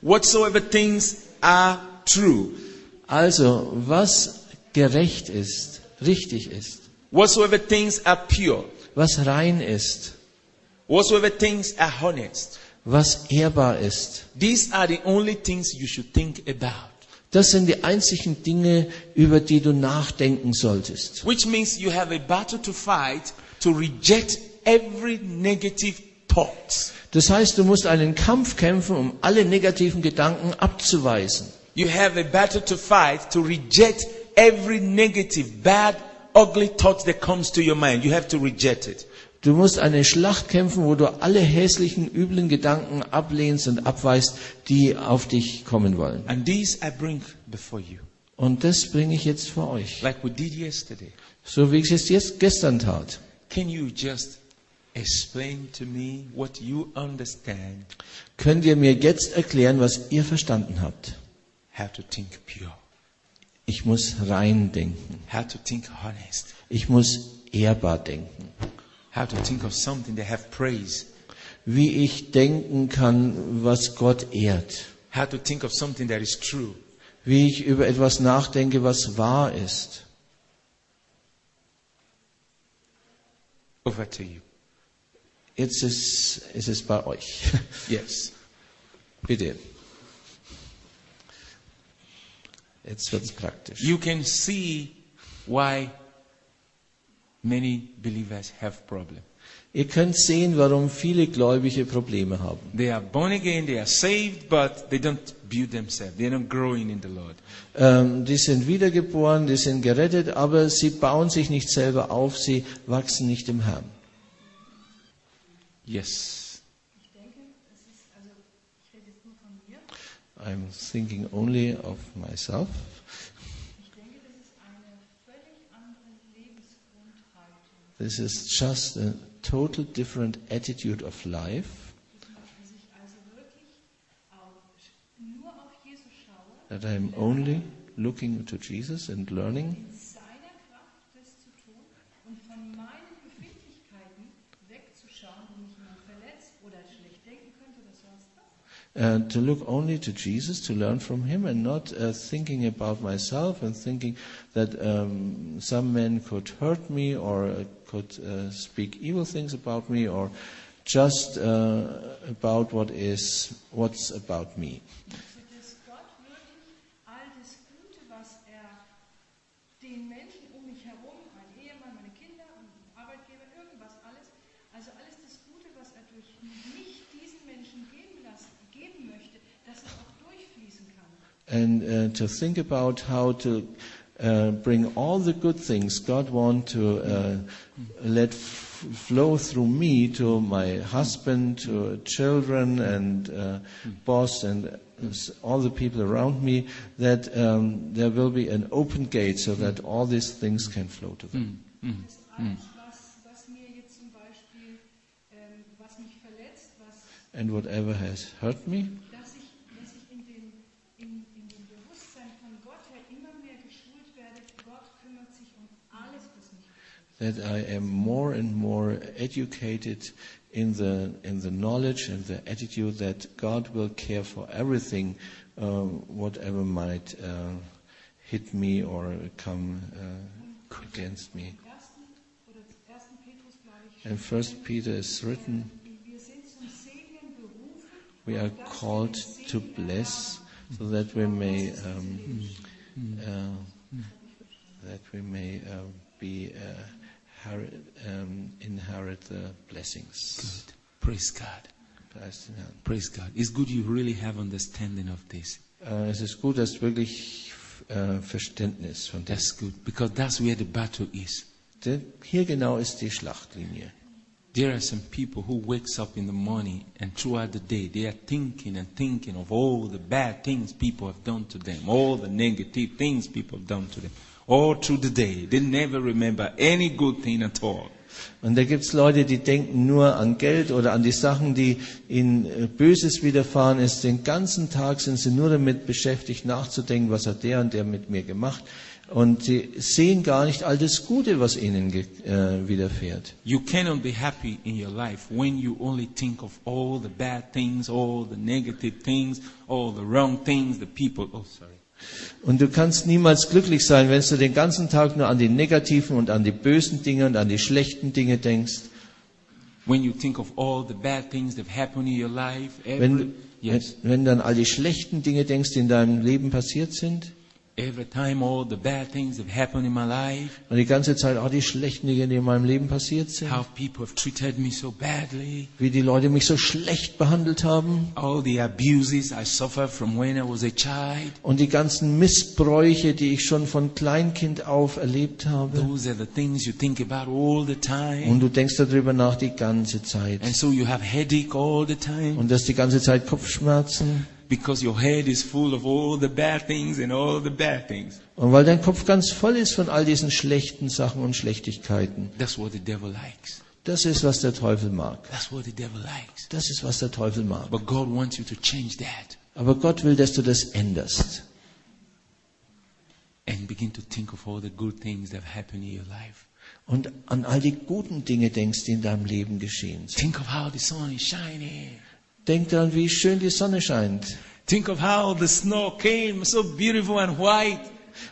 Whatsoever things are true, Also, was gerecht ist, richtig ist, whatsoever things are pure, was rein ist, whatsoever things are honest, was ehrbar ist, these are the only things you should think about. das sind die einzigen Dinge, über die du nachdenken solltest. Which means you have a battle to fight to reject every negative thought. Das heißt, du musst einen Kampf kämpfen, um alle negativen Gedanken abzuweisen. You have a battle to fight to reject every negative, bad, ugly thought that comes to your mind. You have to reject it. Du musst eine Schlacht kämpfen, wo du alle hässlichen, üblen Gedanken ablehnst und abweist, die auf dich kommen wollen. And these I bring before you, Und das bringe ich jetzt vor euch. like we did yesterday. So wie ich es jetzt gestern tat. Can you just explain to me what you understand Könnt ihr mir jetzt erklären, was ihr verstanden habt? how to think pure, Ich muss rein denken. Ich muss ehrbar denken. How to think of something that have praise, Wie ich denken kann, was Gott ehrt. how to think of something that is true, Wie ich über etwas nachdenke, was wahr ist. over to you. Jetzt ist, ist es bei euch. Yes. Bitte. Jetzt wird's praktisch. You can see why many believers have problems. Ihr könnt sehen, warum viele Gläubige Probleme haben. They are born again, they are saved, but they don't build themselves. They're not growing in the Lord. Ähm, die sind wiedergeboren, die sind gerettet, aber sie bauen sich nicht selber auf, sie wachsen nicht im Herrn. Yes. Ich denke, es ist, also ich rede jetzt nur von mir, I'm thinking only of myself. This is just a total different attitude of life. That I'm only looking to Jesus and learning in seiner Kraft das zu tun und von meinen Befindlichkeiten wegzuschauen, wo mich jemand verletzt oder schlecht denken könnte oder sonst was. Uh, to look only to Jesus, to learn from Him, and not uh, thinking about myself and thinking that um, some man could hurt me or uh, could uh, speak evil things about me or just uh, about what is what's about me. Sodass Gott wirklich all das Gute, was er den Menschen um mich herum, mein Ehemann, meine Kinder, ein Arbeitgeber, irgendwas alles, also alles das Gute, was er durch mich diesen Menschen geben, lassen, geben möchte, dass es auch durchfließen kann. And uh, to think about how to uh, bring all the good things God want to uh, let f- flow through me to my husband, to children and uh, boss and all the people around me, that um, there will be an open gate so that all these things can flow to them. Das alles, was, was mir jetzt zum Beispiel, was mich verletzt, was, And whatever has hurt me, dass ich, dass ich in, dem, in, in dem Bewusstsein von Gott her immer mehr geschult werde, Gott kümmert sich um alles, was mich that I am more and more educated in the in the knowledge and the attitude that God will care for everything, uh, whatever might uh, hit me or come uh, against me. And First Peter is written, we are called to bless, so that we may um, uh, that we may uh, be uh, um, inherit the blessings. Good. Praise God. Preis. Praise God. It's good you really have understanding of this. Äh, es ist gut, dass wirklich äh, Verständnis von das. That's good because that's where the battle is. Denn Hier genau ist die Schlachtlinie. There are some people who wakes up in the morning and throughout the day they are thinking and thinking of all the bad things people have done to them, all the negative things people have done to them. All through the day, they never remember any good thing at all. Und da gibt's Leute, die denken nur an Geld oder an die Sachen, die ihnen äh, Böses widerfahren ist. Den ganzen Tag sind sie nur damit beschäftigt, nachzudenken, was hat der und der mit mir gemacht. Und sie sehen gar nicht all das Gute, was ihnen äh, widerfährt. You cannot be happy in your life when you only think of all the bad things, all the negative things, all the wrong things, the people. Oh, sorry. Und du kannst niemals glücklich sein, wenn du den ganzen Tag nur an die negativen und an die bösen Dinge und an die schlechten Dinge denkst. Life, every, Wenn, yes, wenn, wenn du an all die schlechten Dinge denkst, die in deinem Leben passiert sind. Every time all the bad things that happen in my life, Und die ganze Zeit auch die schlechten Dinge, die in meinem Leben passiert sind. how people have treated me so badly, Wie die Leute mich so schlecht behandelt haben. all the abuses I suffered from when I was a child. Und die ganzen Missbräuche, die ich schon von Kleinkind auf erlebt habe. Those are the things you think about all the time. Und du denkst darüber nach die ganze Zeit. And so you have headache all the time Und das die ganze Zeit Kopfschmerzen. Because your head is full of all the bad things and all the bad things. Und weil dein Kopf ganz voll ist von all diesen schlechten Sachen und Schlechtigkeiten. That's what the devil likes. Das ist, was der Teufel mag. That's what the devil likes. Das ist, was der Teufel mag. But God wants you to change that Aber Gott will, dass du das änderst. and begin to think of all the good things that have happened in your life. Und an all die guten Dinge denkst, die in deinem Leben geschehen sind. Think of how the sun is shining. Denk daran, wie schön die Sonne scheint. Think of how the snow came so beautiful and white.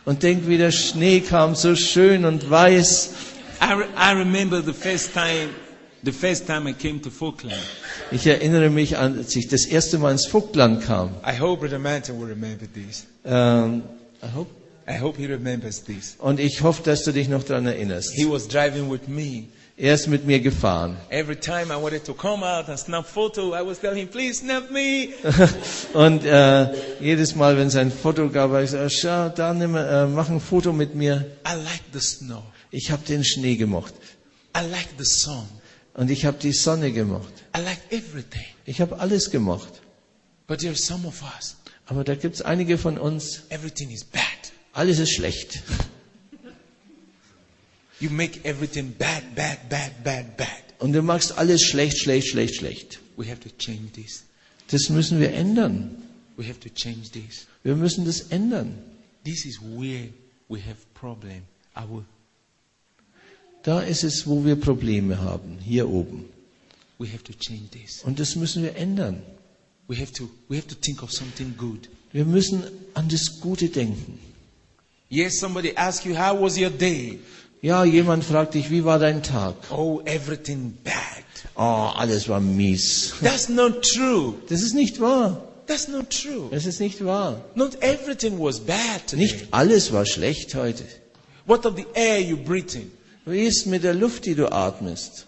Und denk, wie der Schnee kam, so schön und weiß. I, re- I remember the first time, the first time I came to Falkland. Ich erinnere mich an, als ich das erste Mal ins Vogtland kam. I hope Brother Manton will remember this. Ähm, I hope. I hope he remembers this. und ich hoffe, dass du dich noch daran erinnerst. He was driving with me. Er ist mit mir gefahren. Every time I wanted to come out and snap photo, I was telling him, please snap me. Und äh, jedes Mal, wenn es ein Foto gab, habe ich gesagt, schau, da nimm, äh, mach ein Foto mit mir. I like the snow. Ich habe den Schnee gemocht. I like the sun. Und ich habe die Sonne gemocht. I like everything. Ich habe alles gemocht. But there are some of us, Aber da gibt es einige von uns, everything is bad. alles ist schlecht. You make everything bad, bad, bad, bad, bad. Und du machst alles schlecht, schlecht, schlecht, schlecht. We have to change this. Das müssen wir ändern. We have to change this. Wir müssen das ändern. This is where we have problem. Our, Da ist es, wo wir Probleme haben, hier oben. we have to change this. Und das müssen wir ändern. We have to, we have to think of something good. Wir müssen an das Gute denken. Yes, somebody asks you, how was your day? Ja, jemand fragt dich, wie war dein Tag? Oh, everything bad. Oh, alles war mies. That's not true. Das ist nicht wahr. That's not true. Das ist nicht wahr. Not everything was bad today. Nicht alles war schlecht heute. What of the air you breathe in? Wie ist mit der Luft, die du atmest?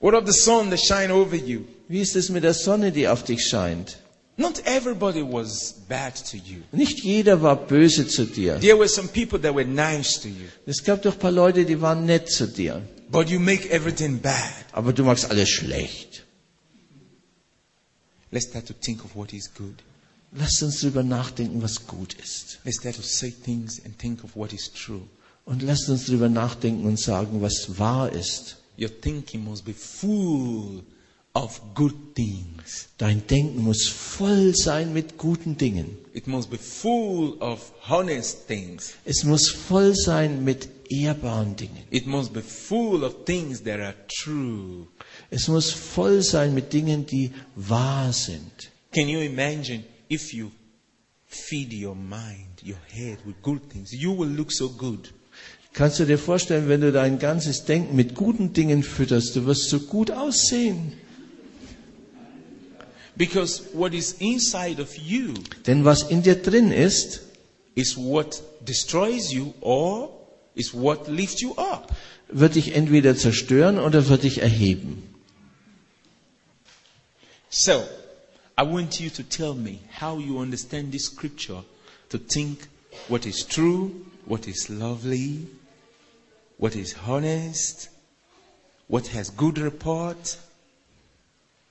What of the sun that shine over you? Wie ist es mit der Sonne, die auf dich scheint? Not everybody was bad to you. Nicht jeder war böse zu dir. There were some people that were nice to you. Es gab doch ein paar Leute, die waren nett zu dir. but you make everything bad. aber du machst alles schlecht. Let's start to think of what is good. Lasst uns drüber nachdenken, was gut ist. Let's start to say things and think of what is true. Und lasst uns drüber nachdenken und sagen, was wahr ist. Your thinking must be full of good things. Dein Denken muss voll sein mit guten Dingen. It must be full of honest things. Es muss voll sein mit ehrbaren Dingen. It must be full of things that are true. Es muss voll sein mit Dingen, die wahr sind. Can you imagine if you feed your mind, your head with good things? You will look so good. Kannst du dir vorstellen, wenn du dein ganzes Denken mit guten Dingen fütterst, du wirst so gut aussehen. Because what is inside of you Denn was in dir drin ist, is what destroys you or is what lifts you up. wird dich entweder zerstören oder wird dich erheben. So, I want you to tell me how you understand this scripture to think what is true, what is lovely, what is honest, what has good report,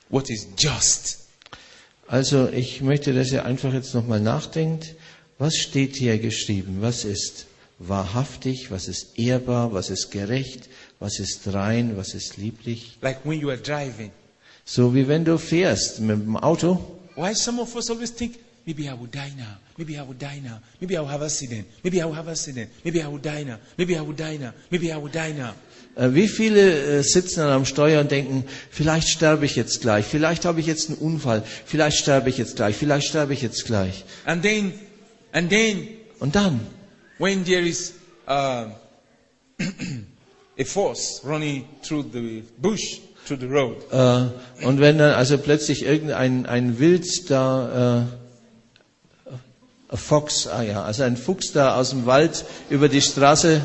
what is just. Also ich möchte, dass ihr einfach jetzt nochmal nachdenkt, was steht hier geschrieben, was ist wahrhaftig, was ist ehrbar, was ist gerecht, was ist rein, was ist lieblich. Like when you are driving. So wie wenn du fährst mit dem Auto, Why some of us always think, maybe I will die now, maybe I will die now, maybe I will have accident, maybe I will have accident, maybe I will die now, maybe I will die now, maybe I will die now. Äh, Wie viele äh, sitzen dann am Steuer und denken, vielleicht sterbe ich jetzt gleich, vielleicht habe ich jetzt einen Unfall, vielleicht sterbe ich jetzt gleich, vielleicht sterbe ich jetzt gleich. And then, and then Und dann, when there is um, a force running through the bush, through the road, äh, und wenn dann also plötzlich irgendein ein Wild da, äh, ein Fox, ah ja, also ein Fuchs da aus dem Wald über die Straße,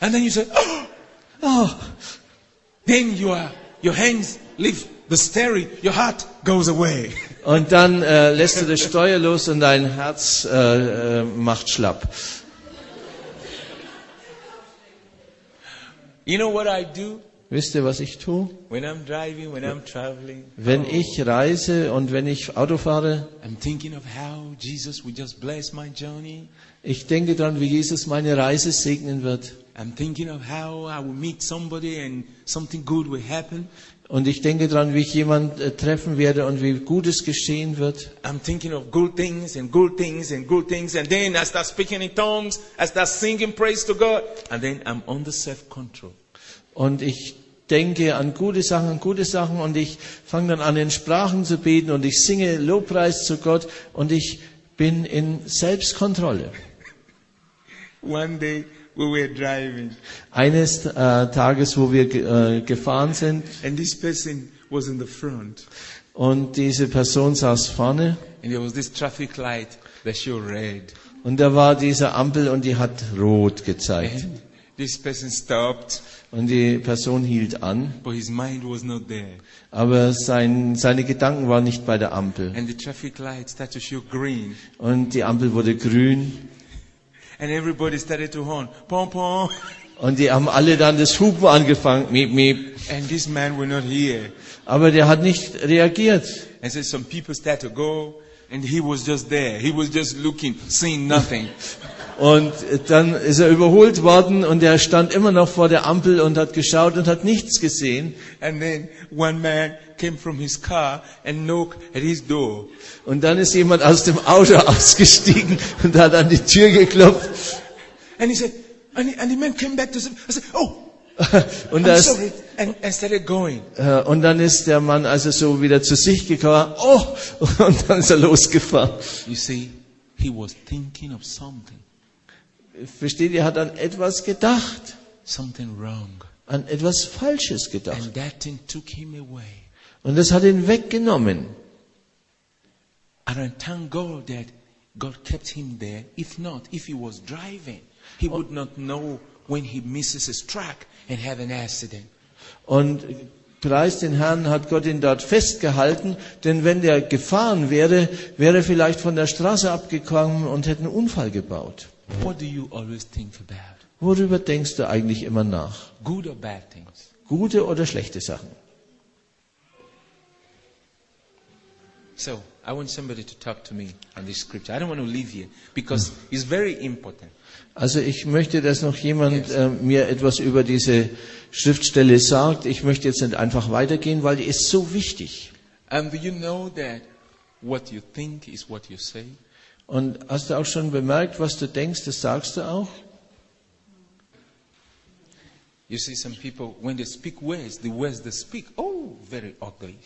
and then you say, oh, oh, then you are, your hands lift the steering, your heart goes away. und dann äh, lässt du das Steuer los und dein Herz äh, äh, macht schlapp. You know what I do Wisst ihr, was ich tue? when I'm driving, when I'm traveling? Wenn ich reise und wenn ich Auto fahre, Ich denke daran, wie Jesus meine Reise segnen wird. Und ich denke daran, wie ich jemand äh, treffen werde und wie Gutes geschehen wird. I'm thinking of good things and good things and good things. And then I start speaking in tongues. I start singing praise to God. And then I'm under self-control. Und ich denke an gute Sachen, an gute Sachen und ich fange dann an, in Sprachen zu beten und ich singe Lobpreis zu Gott und ich bin in Selbstkontrolle. One day we were driving Eines äh, Tages, wo wir äh, gefahren sind and this person was in the front. und diese Person saß vorne And there was this traffic light that showed red. und da war diese Ampel und die hat rot gezeigt. And this person stopped, Und die Person hielt an, but his mind was not there. aber sein, seine Gedanken waren nicht bei der Ampel. And the traffic light started to show green. Und die Ampel wurde grün And everybody started to horn, pom pom. und die haben alle dann das Hupen angefangen, miep, miep. And this man were not here. Aber der hat nicht reagiert. And so some people started to go, and he was just there. He was just looking, seeing nothing. Und dann ist er überholt worden und er stand immer noch vor der Ampel und hat geschaut und hat nichts gesehen. and then one man came from his car and knocked at his door. Und dann ist jemand aus dem Auto ausgestiegen und hat an die Tür geklopft. And he said, and, the- and the man came back to I said, oh, Und, das, sorry. And, and started going. äh, und dann ist der Mann also so wieder zu sich gekommen. Oh, und dann ist er losgefahren. You see, he was thinking of something, Versteht ihr, hat an etwas gedacht, something wrong. an etwas Falsches gedacht. And that thing took him away. Und das hat ihn weggenommen. And I thank God that God kept him there. If not, if he was driving, he would not know when he misses his track and have an accident. Und Preis den Herrn, hat Gott ihn dort festgehalten, denn wenn der gefahren wäre, wäre er vielleicht von der Straße abgekommen und hätte einen Unfall gebaut. What do you always think about? Worüber denkst du eigentlich immer nach? Good or bad things? Gute oder schlechte Sachen? So, I want somebody to talk to me on this scripture. I don't want to leave here because it's very important. Also ich möchte, dass noch jemand äh, mir etwas über diese Schriftstelle sagt. Ich möchte jetzt nicht einfach weitergehen, weil die ist so wichtig. Um, do you know that what you think is what you say? Und hast du auch schon bemerkt, was du denkst, das sagst du auch? You see some people, when they speak words, the words they speak, oh, very ugly.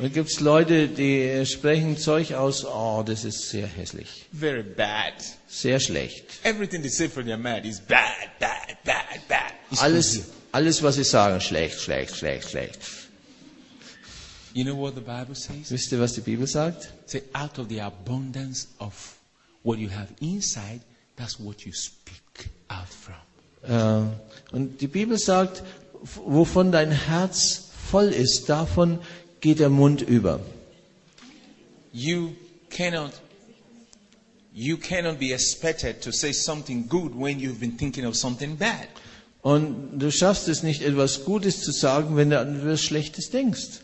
Und gibt's Leute, die sprechen Zeug aus, oh, das ist sehr hässlich, Very bad. sehr schlecht. Everything they say from their mouth is bad, bad, bad, bad. It's Alles, alles, was sie sagen, schlecht, schlecht, schlecht, schlecht. You know what the Bible says? Wisst ihr, was die Bibel sagt? Say, out of the abundance of what you have inside, that's what you speak out from. Äh, Und die Bibel sagt, wovon dein Herz voll ist, davon geht der Mund über. You cannot, you cannot be expected to say something good when you've been thinking of something bad. Und du schaffst es nicht, etwas Gutes zu sagen, wenn du an etwas Schlechtes denkst.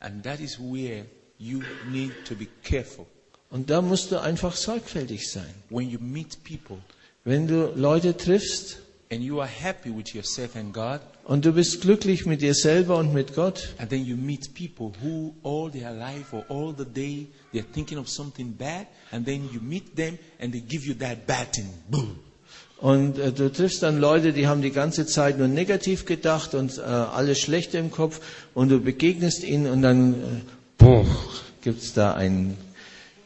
And that is where you need to be careful. Und da musst du einfach sorgfältig sein. When you meet people Wenn du Leute triffst and you are happy with yourself and God, und du bist glücklich mit dir selber und mit Gott and then you meet people who all their life or all the day they're thinking of something bad, and then you meet them and they give you that bad thing. Boom. Und äh, du triffst dann Leute, die haben die ganze Zeit nur negativ gedacht und äh, alles Schlechte im Kopf und du begegnest ihnen und dann äh, boah, gibt's da einen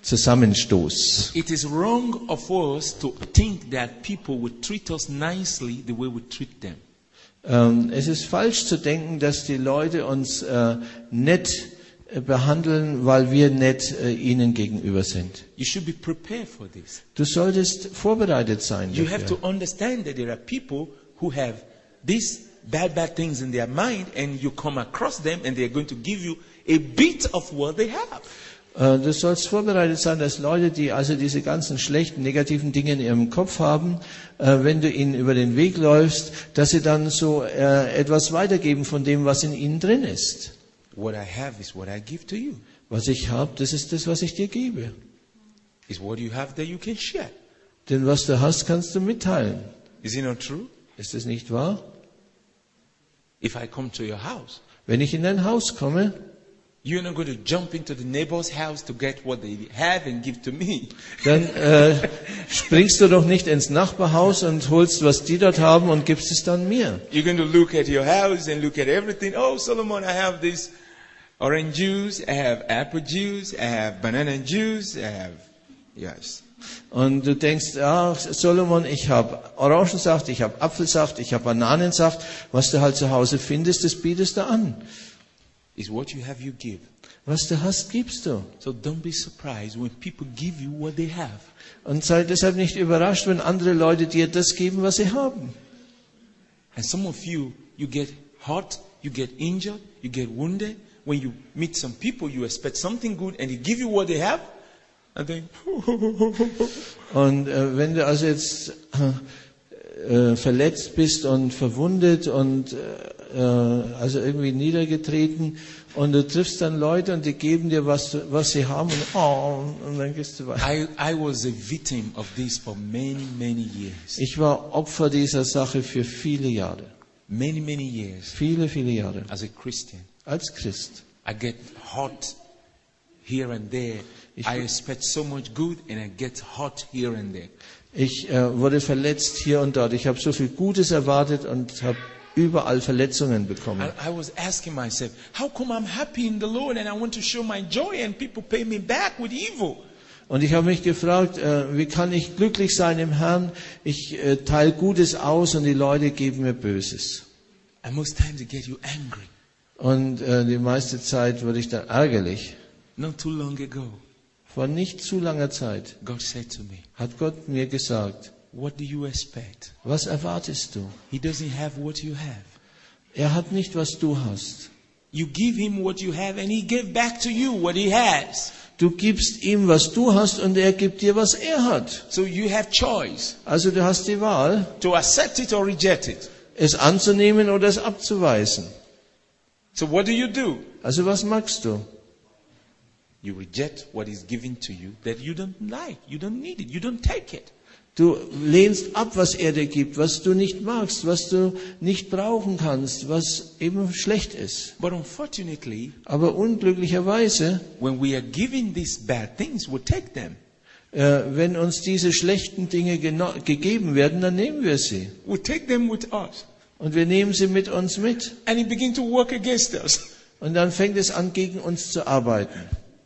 Zusammenstoß. It is wrong of us to think that people will treat us nicely the way we treat them. Ähm, es ist falsch zu denken, dass die Leute uns äh, nett behandeln, weil wir nett äh, ihnen gegenüber sind. You should be prepared for this. Du solltest vorbereitet sein. You have to understand that there are people who have these bad, bad things in their mind, and you come across them, and they're going to give you a bit of what they have. Äh, Du sollst vorbereitet sein, dass Leute, die also diese ganzen schlechten, negativen Dinge in ihrem Kopf haben, äh, wenn du ihnen über den Weg läufst, dass sie dann so äh, etwas weitergeben von dem, was in ihnen drin ist. What I have is what I give to you. Was ich habe, das ist das, was ich dir gebe. Is what you have that you can share. Denn was du hast, kannst du mitteilen. Is it not true? Ist das nicht wahr? If I come to your house, Wenn ich in dein Haus komme, you're not going to jump into the neighbor's house to get what they have and give to me. dann äh, springst du doch nicht ins Nachbarhaus und holst, was die dort haben und gibst es dann mir. You're going to look at your house and look at everything. Oh, Solomon, I have this orange juice, I have apple juice, I have banana juice, I have, yes. Und du denkst, ach, Solomon, ich habe Orangensaft, ich habe Apfelsaft, ich habe Bananensaft. Was du halt zu Hause findest, das bietest du an. Is what you have, you give. Was du hast, gibst du. So don't be surprised when people give you what they have. Und sei deshalb nicht überrascht, wenn andere Leute dir das geben, was sie haben. And some of you, you get hurt, you get injured, you get wounded. When you meet some people, you expect something good and they give you what they have. And then, Und äh, wenn du also jetzt äh, verletzt bist und verwundet und äh, äh, also irgendwie niedergetreten und du triffst dann Leute und die geben dir was, was sie haben und, oh, und dann gehst du weiter. I, I was a victim of this for many, many years. Ich war Opfer dieser Sache für viele Jahre. Many, many years Viele, viele Jahre. as a Christian. Als Christ. I get hurt here and there. Ich- I expect so much good and I get hurt here and there. Ich äh, wurde verletzt hier und dort. Ich habe so viel Gutes erwartet und habe überall Verletzungen bekommen. And I was asking myself, how come I'm happy in the Lord and I want to show my joy and people pay me back with evil? Und ich habe mich gefragt, äh, wie kann ich glücklich sein im Herrn? Ich äh, teile Gutes aus und die Leute geben mir Böses. And most times it get you angry. Und äh, die meiste Zeit wurde ich dann ärgerlich. Not too long ago, Vor nicht zu langer Zeit God said to me, hat Gott mir gesagt, What do you expect? Was erwartest du? He doesn't have what you have. Er hat nicht, was du hast. You give him what you have and he gave back to you what he has. Du gibst ihm, was du hast, und er gibt dir, was er hat. So you have choice Also du hast die Wahl, to accept it or reject it. es anzunehmen oder es abzuweisen. So what do you do? Also was magst du? You reject what is given to you that you don't like. You don't need it. You don't take it. Du lehnst ab, was er dir gibt, was du nicht magst, was du nicht brauchen kannst, was eben schlecht ist. But unfortunately, Aber unglücklicherweise, when we are given these bad things, we take them. äh, wenn uns diese schlechten Dinge gegeben werden, dann nehmen wir sie. We take them with us. Und wir nehmen sie mit uns mit. And it begin to work against us. Und dann fängt es an, gegen uns zu arbeiten.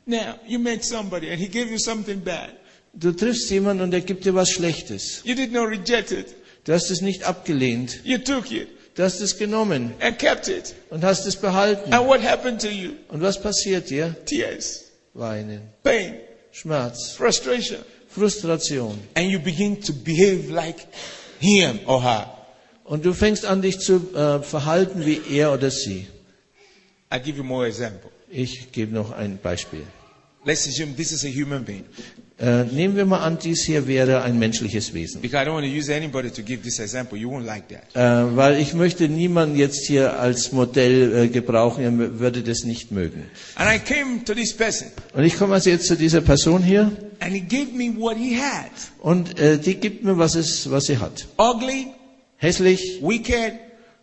Now, you met somebody and he gave you something bad. Du triffst jemanden und er gibt dir was Schlechtes. You did not reject it. Du hast es nicht abgelehnt. You took it Du hast es genommen and kept it. und hast es behalten. And what happened to you? Und was passiert dir? Tears, Weinen, pain, Schmerz, frustration. Frustration. And you begin to behave like him or her. Und du fängst an, dich zu äh, verhalten wie er oder sie. I'll give you more example. Ich gebe noch ein Beispiel. Let's assume this is a human being. Äh, nehmen wir mal an, dies hier wäre ein menschliches Wesen. Because I don't want to use anybody to give this example. You won't like that. Äh, weil ich möchte niemanden jetzt hier als Modell äh, gebrauchen, er m- würde das nicht mögen. And I came to this person Und ich komme also jetzt zu dieser Person hier and he gave me what he had. und äh, die gibt mir, was, es, was sie hat. Ugly, Hässlich, wicked,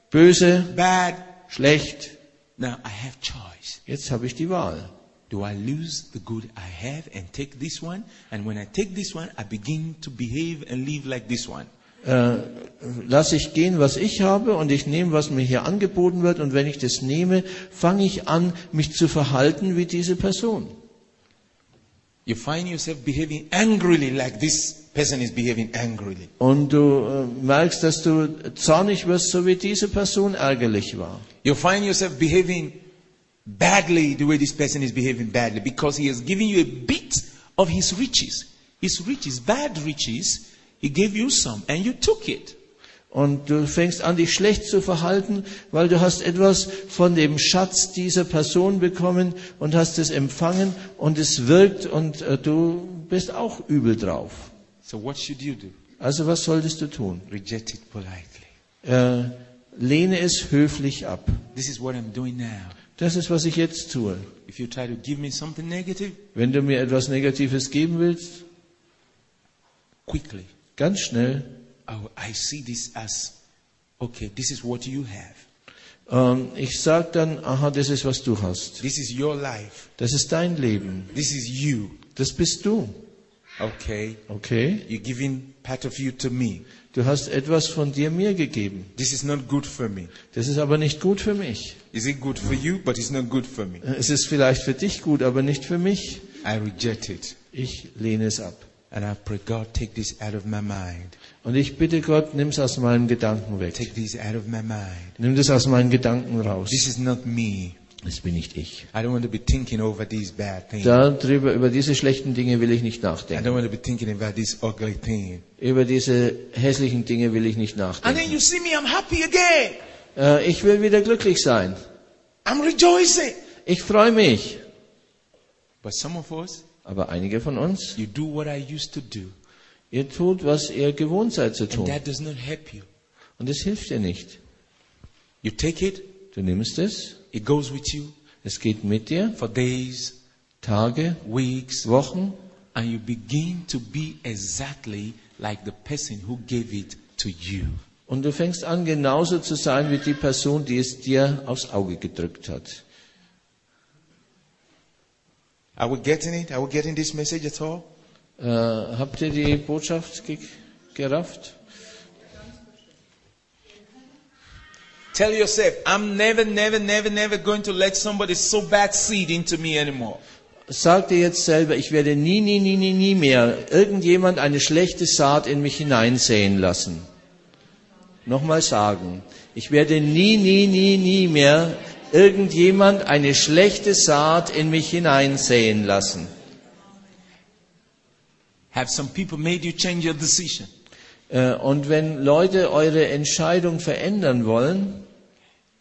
böse, bad. schlecht. Now I have choice. Jetzt habe ich die Wahl. Do I lose the good I have and take this one? And when I take this one, I begin to behave and live like this one. Äh, lasse ich gehen, was ich habe, und ich nehme, was mir hier angeboten wird, und wenn ich das nehme, fange ich an, mich zu verhalten wie diese Person. You find yourself behaving angrily like this person is behaving angrily. Und du äh, merkst, dass du zornig wirst, so wie diese Person ärgerlich war. You find yourself behaving badly the way this person is behaving badly because he has given you a bit of his riches. His riches, bad riches, he gave you some and you took it. Und du fängst an, dich schlecht zu verhalten, weil du hast etwas von dem Schatz dieser Person bekommen und hast es empfangen und es wirkt und äh, du bist auch übel drauf. So what should you do? Also was solltest du tun? Reject it politely. Äh, lehne es höflich ab. This is what I'm doing now. Das ist, was ich jetzt tue. If you try to give me something negative, Wenn du mir etwas Negatives geben willst, quickly, ganz schnell, I, I see this as, okay, this is what you have. ähm, ich sag dann, aha, das ist, was du hast. This is your life. Das ist dein Leben. This is you. Das bist du. Okay. Okay? You're giving part of you to me. Du hast etwas von dir mir gegeben. This is not good for me. Das ist aber nicht gut für mich. Is it good for you? But it's not good for me. Es ist vielleicht für dich gut, aber nicht für mich. I reject it. Ich lehne es ab. And I pray, God, take this out of my mind. Und ich bitte Gott, nimm es aus meinen Gedanken weg. Take this out of my mind. Nimm das aus meinen Gedanken raus. This is not me. Das bin nicht ich. I don't want to be thinking over these bad things. Darüber, über diese schlechten Dinge will ich nicht I nachdenken. don't want to be thinking about this ugly thing. Über diese hässlichen Dinge will ich nicht And then nachdenken. you see me, I'm happy again. Äh, ich will wieder glücklich sein. I'm rejoicing. Ich freue mich. But some of us, Aber einige von uns, you do what I used to do. ihr tut, was ihr gewohnt seid zu And tun. that does not help you. Und es hilft dir nicht. You take it, Du nimmst es, it goes with you es geht mit dir, for days, Tage, weeks, Wochen, and you begin to be exactly like the person who gave it to you. und du fängst an, genauso zu sein wie die Person, die es dir aufs Auge gedrückt hat. Are we getting it? Are we getting this message at all? Äh, habt ihr die Botschaft ge gerafft? Tell yourself, I'm never, never, never, never going to let somebody sow bad seed into me anymore. Sag dir jetzt selber, ich werde nie, nie, nie, nie, nie mehr irgendjemand eine schlechte Saat in mich hineinsäen lassen. Nochmal sagen, ich werde nie, nie, nie, nie mehr irgendjemand eine schlechte Saat in mich hineinsäen lassen. Have some people made you change your decision? Äh, Und wenn Leute eure Entscheidung verändern wollen,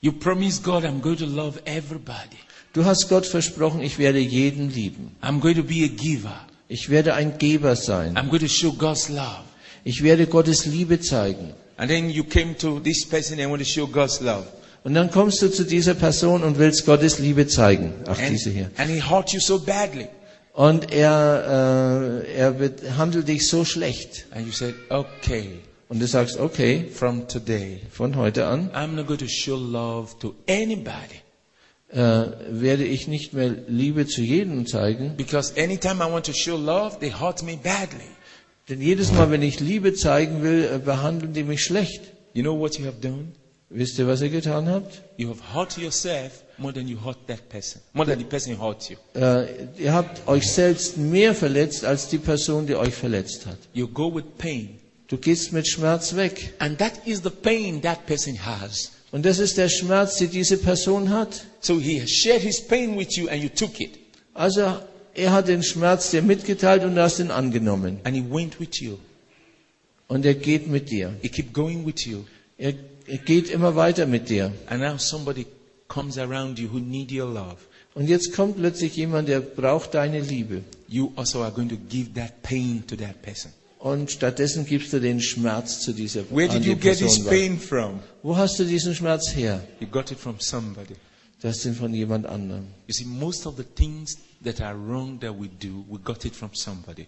You promise God, I'm going to love everybody. du hast Gott versprochen, ich werde jeden lieben. I'm going to be a giver. Ich werde ein Geber sein. I'm going to show God's love. Ich werde Gottes Liebe zeigen. And then you came to this person and want to show God's love. Und dann kommst du zu dieser Person und willst Gottes Liebe zeigen. Ach, And, diese hier. and he hurt you so badly. Und er, äh, er behandelt dich so schlecht. And you said, okay, Und du sagst, okay, from today, von heute an I'm not going to show love to anybody. äh, werde ich nicht mehr Liebe zu jedem zeigen. Because anytime I want to show love, they hurt me badly. Denn jedes Mal, wenn ich Liebe zeigen will, äh, behandeln die mich schlecht. You know what you have done? Wisst ihr, was ihr getan habt? You have hurt yourself more than you hurt that person. More than the person who hurt you. Äh, ihr habt euch selbst mehr verletzt als die Person, die euch verletzt hat. You go with pain. Du gehst mit Schmerz weg. And that is the pain that person has. Und das ist der Schmerz, den diese Person hat. So he shared his pain with you and you took it. Also er hat den Schmerz dir mitgeteilt und du hast ihn angenommen. And he went with you. Und er geht mit dir. He kept going with you. Er, er geht immer weiter mit dir. And now somebody comes around you who need your love. Und jetzt kommt plötzlich jemand, der braucht deine Liebe. You also are going to give that pain to that person. Und stattdessen gibst du den Schmerz zu dieser Where did you get this pain from? Wo hast du diesen Schmerz her? You got it from somebody. Hast ihn von jemand anderem. You see, most of the things that are wrong that we do, we got it from somebody.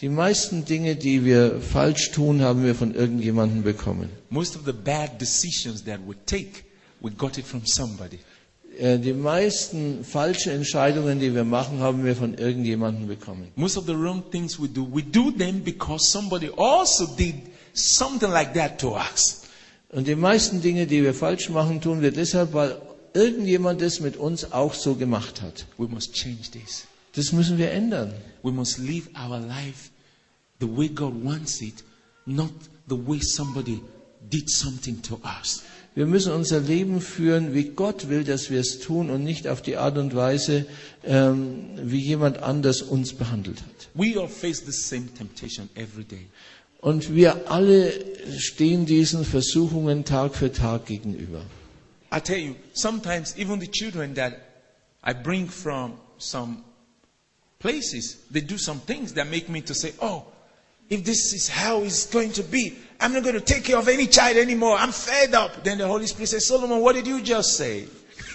Die meisten Dinge, die wir falsch tun, haben wir von irgendjemandem bekommen. Most of the bad decisions that we take, we got it from somebody. Äh, Die meisten falschen Entscheidungen, die wir machen, haben wir von irgendjemandem bekommen. Most of the wrong things we do, we do them because somebody also did something like that to us. Und die meisten Dinge, die wir falsch machen, tun wir deshalb, weil irgendjemand es mit uns auch so gemacht hat. We must change this. Das müssen wir ändern. We must live our life the way God wants it, not the way somebody did something to us. Wir müssen unser Leben führen, wie Gott will, dass wir es tun und nicht auf die Art und Weise, ähm, wie jemand anders uns behandelt hat. We all face the same temptation every day. Und wir alle stehen diesen Versuchungen Tag für Tag gegenüber. I tell you, sometimes even the children that I bring from some places, they do some things that make me to say, oh, if this is how it's going to be, I'm not going to take care of any child anymore. I'm fed up. Then the Holy Spirit says, Solomon, what did you just say?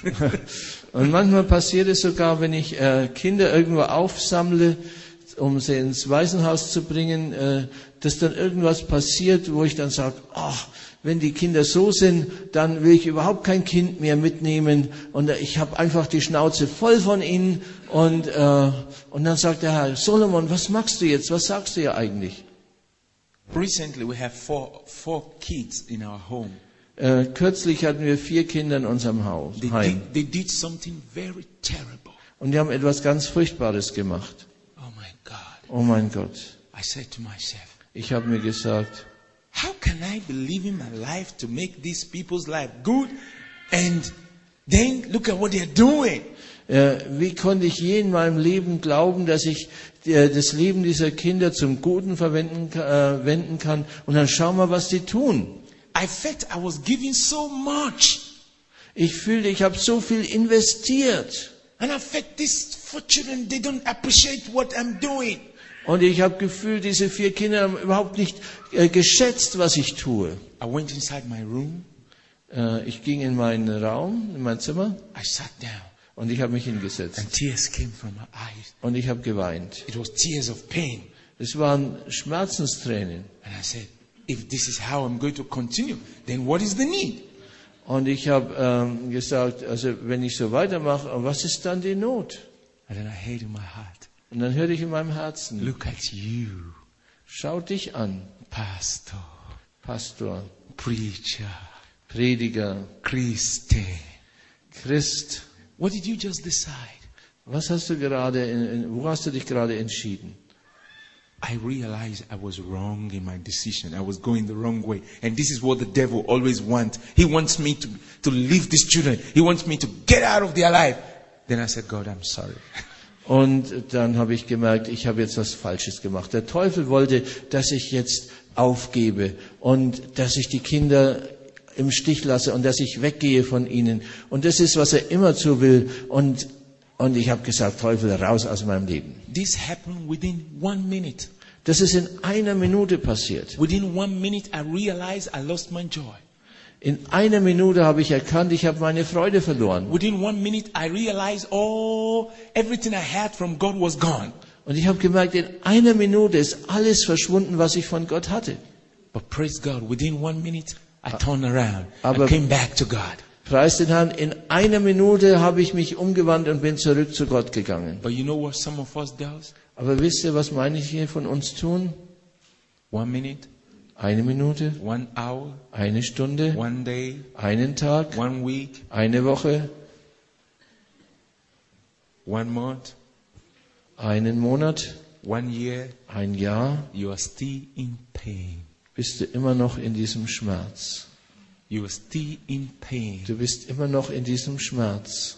Und manchmal passiert es sogar, wenn ich äh, Kinder irgendwo aufsammle, um sie ins Waisenhaus zu bringen, äh, dass dann irgendwas passiert, wo ich dann sage, ach, wenn die Kinder so sind, dann will ich überhaupt kein Kind mehr mitnehmen und ich habe einfach die Schnauze voll von ihnen und, äh, und dann sagt der Herr, Solomon, was machst du jetzt? Was sagst du ja eigentlich? Recently, we have four, four kids in our home. Äh, kürzlich hatten wir vier Kinder in unserem Haus, They Heim. did, they did something very terrible. Und die haben etwas ganz Furchtbares gemacht. Oh my God. Oh mein Gott. I said to myself, Ich habe mir gesagt, How can I be living my life to make these people's life good? And then look at what they're doing. Äh, wie konnte ich je in meinem Leben glauben, dass ich äh, das Leben dieser Kinder zum Guten verwenden äh, wenden kann? Und dann schau mal, was die tun. I felt I was giving so much. Ich fühlte, ich habe so viel investiert. And I felt these four children, they don't appreciate what I'm doing. Und ich habe gefühlt, diese vier Kinder haben überhaupt nicht äh, geschätzt, was ich tue. I went inside my room. Äh, ich ging in meinen Raum, in mein Zimmer, I sat down. und ich habe mich hingesetzt. And tears came from my eyes. Und ich habe geweint. It was tears of pain. Es waren Schmerzenstränen. And I said, if this is how I'm going to continue, then what is the need? Und ich habe ähm, gesagt, also wenn ich so weitermache, was ist dann die Not? And then I in my heart, Und dann hörte ich in meinem Herzen, look at you, schau dich an, pastor, Pastor, preacher, Prediger, Christian. Christ. What did you just decide? Was hast du gerade, in, wo hast du dich gerade entschieden? I realized I was wrong in my decision. I was going the wrong way. And this is what the devil always wants. He wants me to, to leave these children. He wants me to get out of their life. Then I said, God, I'm sorry. Und dann habe ich gemerkt, ich habe jetzt was Falsches gemacht. Der Teufel wollte, dass ich jetzt aufgebe und dass ich die Kinder im Stich lasse und dass ich weggehe von ihnen. Und das ist, was er immer zu will. Und, und ich habe gesagt, Teufel, raus aus meinem Leben. This happened within one minute. Das ist in einer Minute passiert. Within one minute, I realized I lost my joy. In einer Minute habe ich erkannt, ich habe meine Freude verloren. Within one minute, I realized all everything I had from God was gone. Und ich habe gemerkt, in einer Minute ist alles verschwunden, was ich von Gott hatte. But praise God, within one minute, I turned around. Aber- I came back to God. Preis den Herrn, in einer Minute habe ich mich umgewandt und bin zurück zu Gott gegangen. But you know what some of us does? Aber wisst ihr, was manche von uns tun? One minute, Eine Minute, one hour, eine Stunde, one day, einen Tag, one week, eine Woche, one month, einen Monat, one year, ein Jahr, you are still in pain. bist du immer noch in diesem Schmerz. You are still in pain. Du bist immer noch in diesem Schmerz.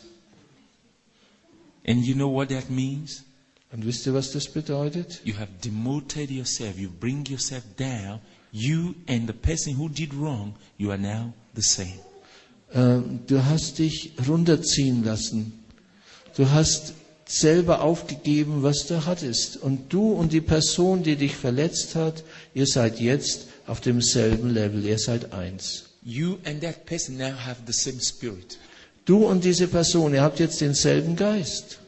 And you know what that means? Und wisst ihr, was das bedeutet? You have demoted yourself. You bring yourself down. You and the person who did wrong, you are now the same. Ähm, Du hast dich runterziehen lassen. Du hast selber aufgegeben, was du hattest. Und du und die Person, die dich verletzt hat, ihr seid jetzt auf demselben Level. Ihr seid eins. You and that person now have the same spirit. Du und diese Person, ihr habt jetzt denselben Geist.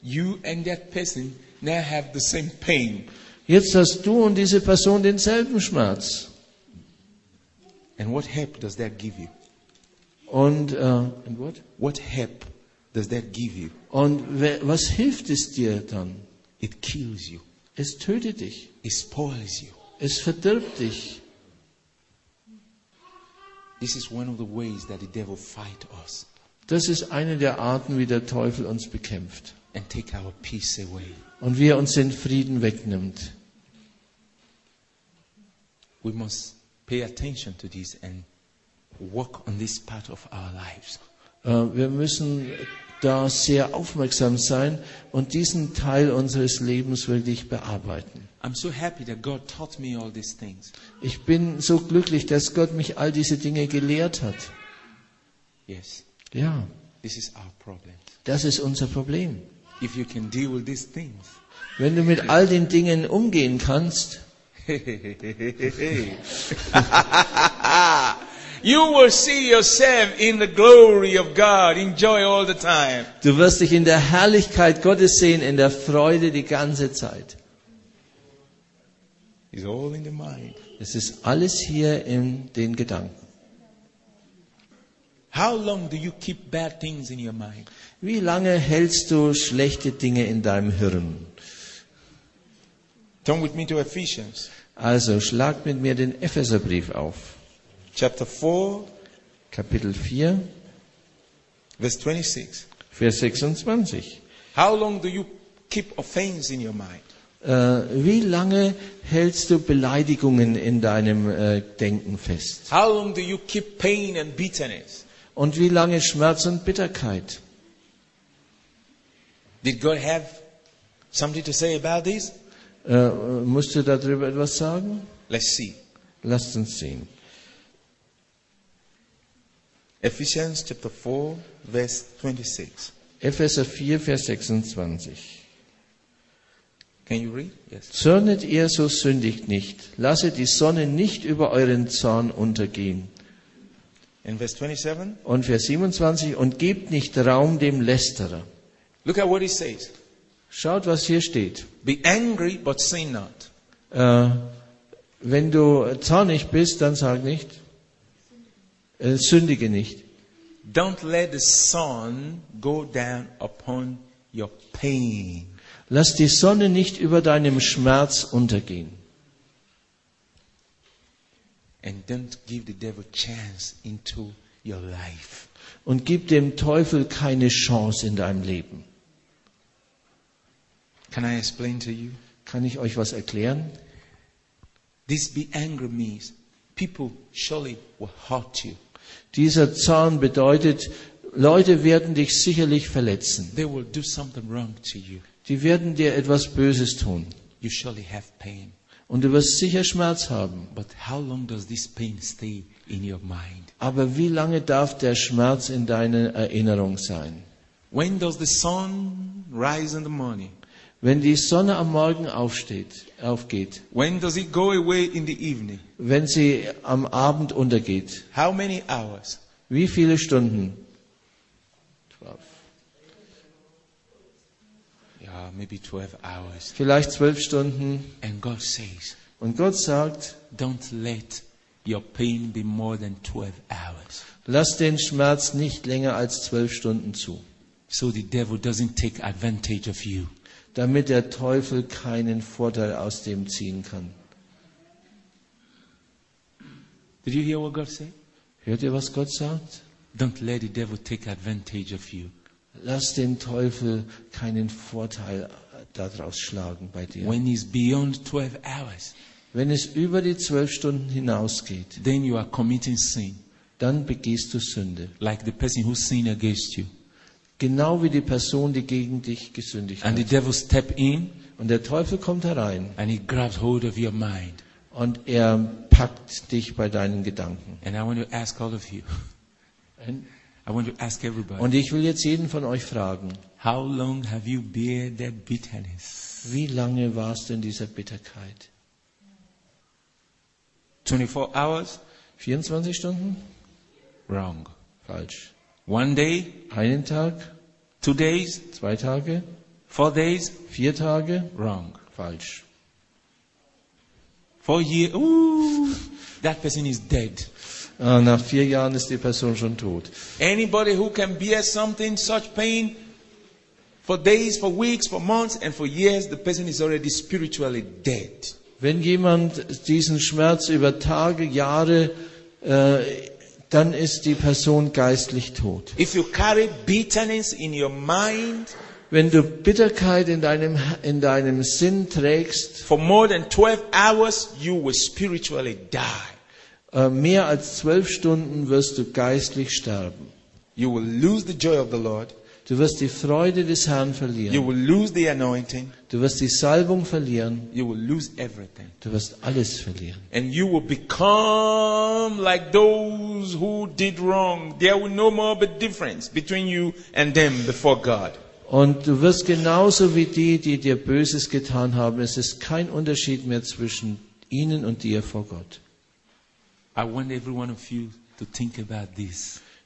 You and that person now have the same pain. Jetzt hast du und diese Person denselben Schmerz. And what help does that give you? Und, äh, and what? What help does that give you? und was hilft es dir dann? It kills you. Es tötet dich. It spoils you. Es verdirbt dich. This is one of the ways that the devil fight us Das ist eine der Arten, wie der Teufel uns bekämpft. and take our peace away. Und wie er uns den Frieden wegnimmt. We must pay attention to this and work on this part of our lives. Äh, Wir müssen da sehr aufmerksam sein und diesen Teil unseres Lebens wirklich bearbeiten. So. Ich bin so glücklich, dass Gott mich all diese Dinge gelehrt hat. Yes, Ja, this is our problem. das ist unser Problem. If you can deal with these things, Wenn du mit all den Dingen umgehen kannst, you will see yourself in the glory of God. Enjoy all the time. du wirst dich in der Herrlichkeit Gottes sehen, in der Freude die ganze Zeit. It's all in the mind. Es ist alles hier in den Gedanken. How long do you keep bad things in your mind? Wie lange hältst du schlechte Dinge in deinem Hirn? Turn with me to Ephesians Also schlag mit mir den Epheserbrief auf. chapter 4, Kapitel 4, verse 26. Vers 26. How long do you keep offense in your mind? Äh, wie lange hältst du Beleidigungen in deinem äh, Denken fest? How long do you keep pain and bitterness? Und wie lange Schmerz und Bitterkeit? Did God have something to say about this? Äh, musst du darüber etwas sagen? Let's see. Lasst uns sehen. Ephesians chapter 4, verse 26. Epheser 4, Vers 26. Can you read? Yes. Zürnet ihr, so sündigt nicht. Lasset die Sonne nicht über euren Zorn untergehen. In verse 27, Und Vers 27. Und gebt nicht Raum dem Lästerer. look at what it says. Schaut, was hier steht. Be angry, but sin not. Äh, wenn du zornig bist, dann sag nicht, äh, sündige nicht. Don't let the sun go down upon your pain. Lass die Sonne nicht über deinem Schmerz untergehen. And don't give the devil chance into your life. Und gib dem Teufel keine Chance in deinem Leben. Can I explain to you? Kann ich euch was erklären? This be angry means people surely will hurt you. Dieser Zorn bedeutet, Leute werden dich sicherlich verletzen. They will do something wrong to you. die werden dir etwas Böses tun. You surely have pain. Und du wirst sicher Schmerz haben. But how long does this pain stay in your mind? Aber wie lange darf der Schmerz in deiner Erinnerung sein? When does the sun rise in the morning? Wenn die Sonne am Morgen aufsteht, aufgeht, When does it go away in the evening? wenn sie am Abend untergeht, How many hours? wie viele Stunden? Yeah, maybe 12 hours. Vielleicht zwölf Stunden. And God says, Und Gott sagt, don't let your pain be more than 12 hours. lass den Schmerz nicht länger als zwölf Stunden zu, So the devil doesn't take advantage of you. damit der Teufel keinen Vorteil aus dem ziehen kann. Did you hear what God said? Hört ihr, was Gott sagt? Don't let the devil take advantage of you. Lass den Teufel keinen Vorteil daraus schlagen bei dir. When it's beyond 12 hours, Wenn es über die zwölf Stunden hinausgeht, then you are committing sin, dann begehst du Sünde. like the person who sinned against you. Genau wie die Person, die gegen dich gesündigt And the hat. devil step in Und der Teufel kommt herein and he grabs hold of your mind. und er packt dich bei deinen Gedanken. And I want to ask all of you. Want to ask everybody. Und ich will jetzt jeden von euch fragen, How long have you bear that bitterness? wie lange warst du in dieser Bitterkeit? 24 hours? 24 Stunden? Wrong. Falsch. One day? Einen Tag? Two days? Zwei Tage? Four days? Vier Tage? Wrong. Falsch. Four years? Ooh, that person is dead. Ah, Nach vier Jahren ist die Person schon tot. Anybody who can bear something, such pain, for days, for weeks, for months, and for years, the person is already spiritually dead. Wenn jemand diesen Schmerz über Tage, Jahre, äh, dann ist die Person geistlich tot. If you carry bitterness in your mind Wenn du Bitterkeit in deinem, in deinem Sinn trägst, for more than 12 hours, you will spiritually die. Äh, mehr als zwölf Stunden wirst du geistlich sterben. You will lose the joy of the Lord. Du wirst die Freude des Herrn You verlieren. will lose the anointing. Du wirst die Salbung verlieren. You will lose everything. Du wirst alles verlieren. And you will become like those who did wrong. There will no more be difference between you and them before God. Und du wirst genauso wie die, die dir Böses getan haben. Es ist kein Unterschied mehr zwischen ihnen und dir vor Gott.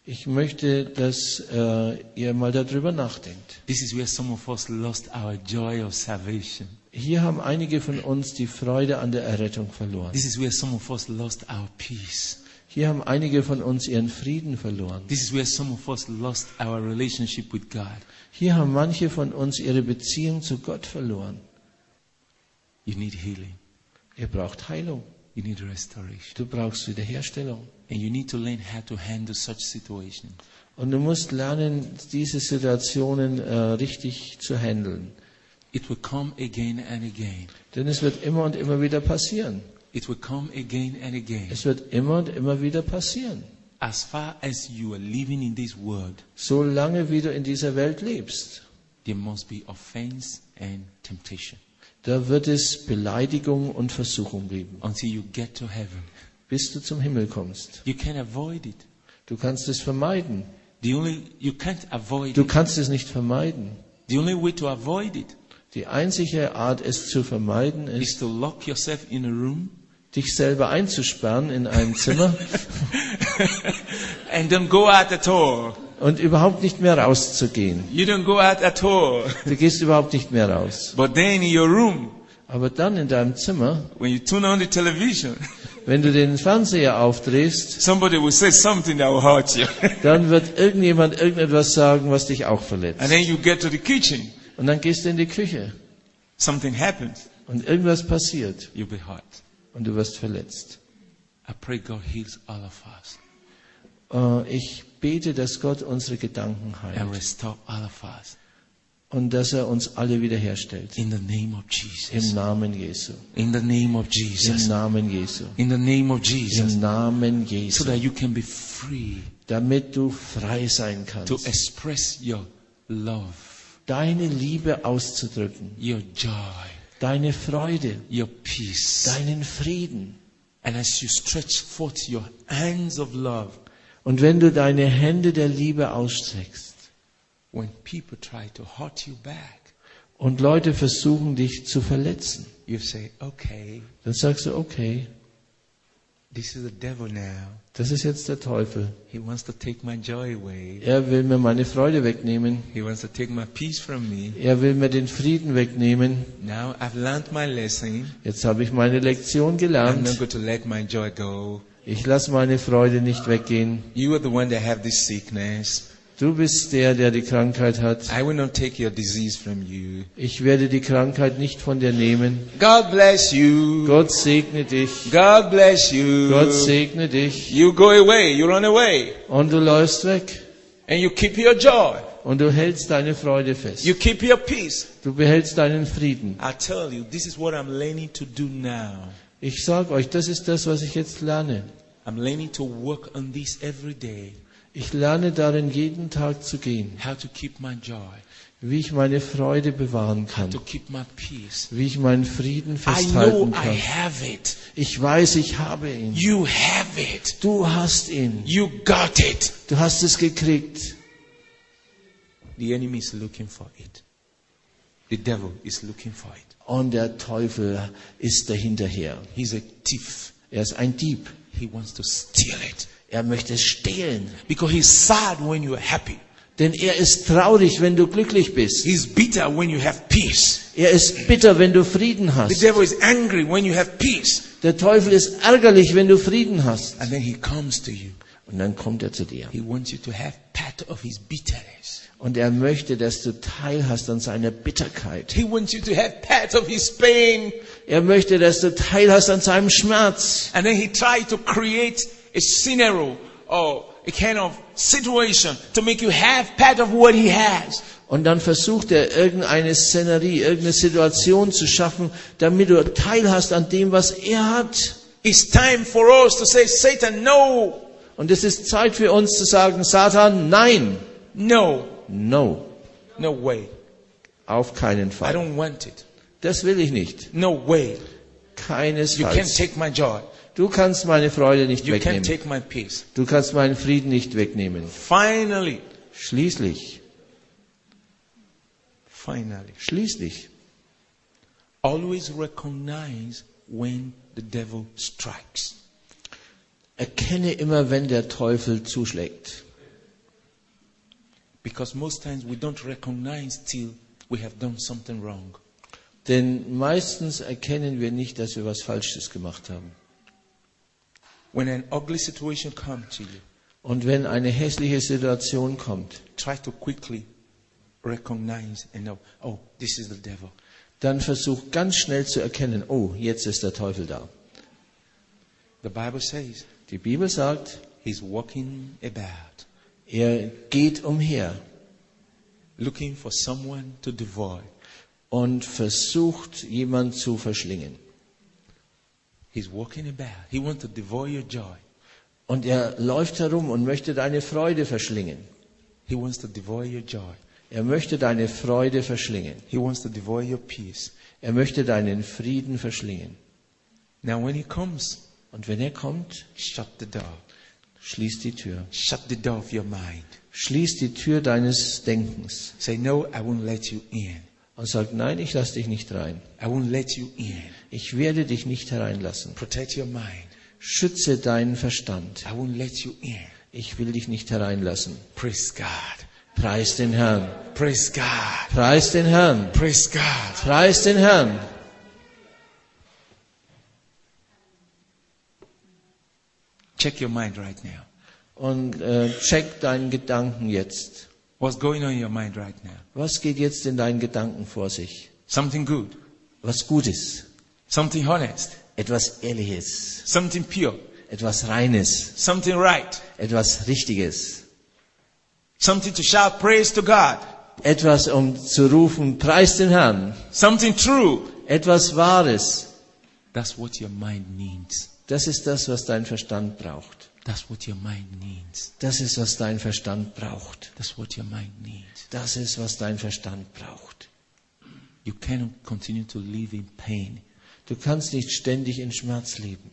Ich möchte, dass äh, ihr mal darüber nachdenkt. This is where some of us lost our joy of salvation. Hier haben einige von uns die Freude an der Errettung verloren. This is where some of us lost our peace. Hier haben einige von uns ihren Frieden verloren. This is where some of us lost our relationship with God. Hier haben manche von uns ihre Beziehung zu Gott verloren. You need healing. Ihr braucht Heilung. You need restoration. Du brauchst Wiederherstellung. And you need to learn how to handle such situations. Und du musst lernen, diese Situationen äh, richtig zu handeln. It will come again and again. Denn es wird immer und immer wieder passieren. It will come again and again. Es wird immer und immer wieder passieren. As far as you are living in this world, Solange wie du in dieser Welt lebst, there must be offense and temptation da wird es Beleidigung und Versuchung geben, until you get to heaven. bis du zum Himmel kommst. You can't avoid it. Du kannst es vermeiden. The only you can't avoid Du kannst es nicht vermeiden. The only way to avoid it Die einzige Art, es zu vermeiden, is ist, to lock yourself in a room dich selber einzusperren in einem Zimmer and don't go out at all. Und überhaupt nicht mehr rauszugehen. You don't go out at all. Du gehst überhaupt nicht mehr raus. But then in your room, Aber dann in deinem Zimmer, when you tune on the television, wenn du den Fernseher aufdrehst, somebody will say something that will hurt you. dann wird irgendjemand irgendetwas sagen, was dich auch verletzt. and then you get to the kitchen, Und dann gehst du in die Küche something happens, und irgendwas passiert you'll be hurt. und du wirst verletzt. I pray God heals all of us Äh, Ich bete, dass Gott unsere Gedanken heilt und dass er uns alle wiederherstellt. in the name of Im Jesus. Namen Jesu. In the name of Im Jesus. Namen Jesu. In the name of Jesus. Im Namen So Jesu. that you can be free Damit du frei sein to kannst. express your love deine Liebe auszudrücken, your joy, deine Freude, your peace. deinen Frieden. And as you stretch forth your hands of love, Und wenn du deine Hände der Liebe ausstreckst when people try to hurt you back, und Leute versuchen dich zu verletzen, you say, okay, dann sagst du, okay, this is the devil now. das ist jetzt der Teufel. He wants to take my joy away. Er will mir meine Freude wegnehmen. He wants to take my peace from me. Er will mir den Frieden wegnehmen. Now I've learned my lesson. Jetzt habe ich meine Lektion I'm not gelernt. going to let my joy go. Ich lasse meine Freude nicht weggehen. You are the one that have this sickness. Du bist der, der die Krankheit hat. I will not take your disease from you. Ich werde die Krankheit nicht von dir nehmen. God bless you. Gott segne dich. God bless you. Gott segne dich. You go away. You run away. Und du läufst weg. And you keep your joy. Und du hältst deine Freude fest. You keep your peace. Du behältst deinen Frieden. I tell you, this is what I'm learning to do now. Ich sage euch, das ist das, was ich jetzt lerne. I'm learning to work on this every day. Ich lerne darin, jeden Tag zu gehen, How to keep my joy. wie ich meine Freude bewahren kann, To keep my peace. wie ich meinen Frieden I know festhalten I kann. have it. Ich weiß, ich habe ihn. You have it. Du hast ihn. You got it. Du hast es gekriegt. The enemy is looking for it. The devil is looking for it. Und der Teufel ist dahinterher. He's a thief. Er ist ein Dieb. He wants to steal it. Er möchte stehlen. Because he's sad when you're happy. Denn er ist traurig, wenn du glücklich bist. He's bitter when you have peace. Er ist bitter, wenn du Frieden The hast. devil is angry when you have peace. Der Teufel ist ärgerlich, wenn du Frieden hast. And then he comes to you. Und dann kommt er zu dir. He wants you to have part of his bitterness. Und er möchte, dass du teilhast an seiner Bitterkeit. He wants you to have part of his pain. Er möchte, dass du teilhast an seinem Schmerz. And then he tried to create a scenario or a kind of situation to make you have part of what he has. Und dann versucht er irgendeine Szenerie, irgendeine Situation zu schaffen, damit du teilhast an dem, was er hat. It's time for us to say, Satan, no, Und es ist Zeit für uns zu sagen, Satan, nein, no, no, no way. auf keinen I Fall. don't want it. Das will ich nicht. No way. You can't Keinesfalls. take my joy. Du kannst meine Freude nicht You can't wegnehmen. take my peace. Du kannst meinen Frieden nicht wegnehmen. Finally, Schließlich, finally, schließlich, always recognize when the devil strikes. erkenne immer, wenn der Teufel zuschlägt. Because most times we don't recognize till we have done something wrong. Denn meistens erkennen wir nicht, dass wir was Falsches gemacht haben. When an ugly situation comes to you, Und wenn eine hässliche Situation kommt, try to quickly recognize and know, oh, this is the devil. dann versuch ganz schnell zu erkennen, oh, jetzt ist der Teufel da. The Bible says Die Bibel sagt, he's walking about, er geht umher looking for someone to devour. und versucht, jemand zu verschlingen. He's walking about. He wants to devour your joy. Und er läuft herum und möchte deine Freude verschlingen. He wants to devour your joy. Er möchte deine Freude verschlingen. He wants to devour your peace. Er möchte deinen Frieden verschlingen. Now, when he comes, Und wenn er kommt, shut the door. Schließ die Tür. Shut the door of your mind. Schließ die Tür deines Denkens Say, no, I won't let you in. und sag, nein, ich lass dich nicht rein. I won't let you in. Ich werde dich nicht hereinlassen. Protect your mind. Schütze deinen Verstand. I won't let you in. Ich will dich nicht hereinlassen. Praise God. Preis den Herrn. Praise God. Preis den Herrn. Praise God. Preis den Herrn. Check your mind right now. Und äh, check deinen Gedanken jetzt. What's going on in your mind right now? Was geht jetzt in deinen Gedanken vor sich? Something good. Was Gutes, Something honest. etwas Ehrliches, Something pure. etwas Reines, Something right. etwas Richtiges, Something to shout praise to God. etwas um zu rufen, preis den Herrn, Something true. etwas Wahres. That's what your mind needs. Das ist das, was dein Verstand braucht. That's what your mind needs. Das ist, was dein Verstand braucht. That's what your mind needs. Das ist, was dein Verstand braucht. You cannot continue to live in pain. Du kannst nicht ständig in Schmerz leben.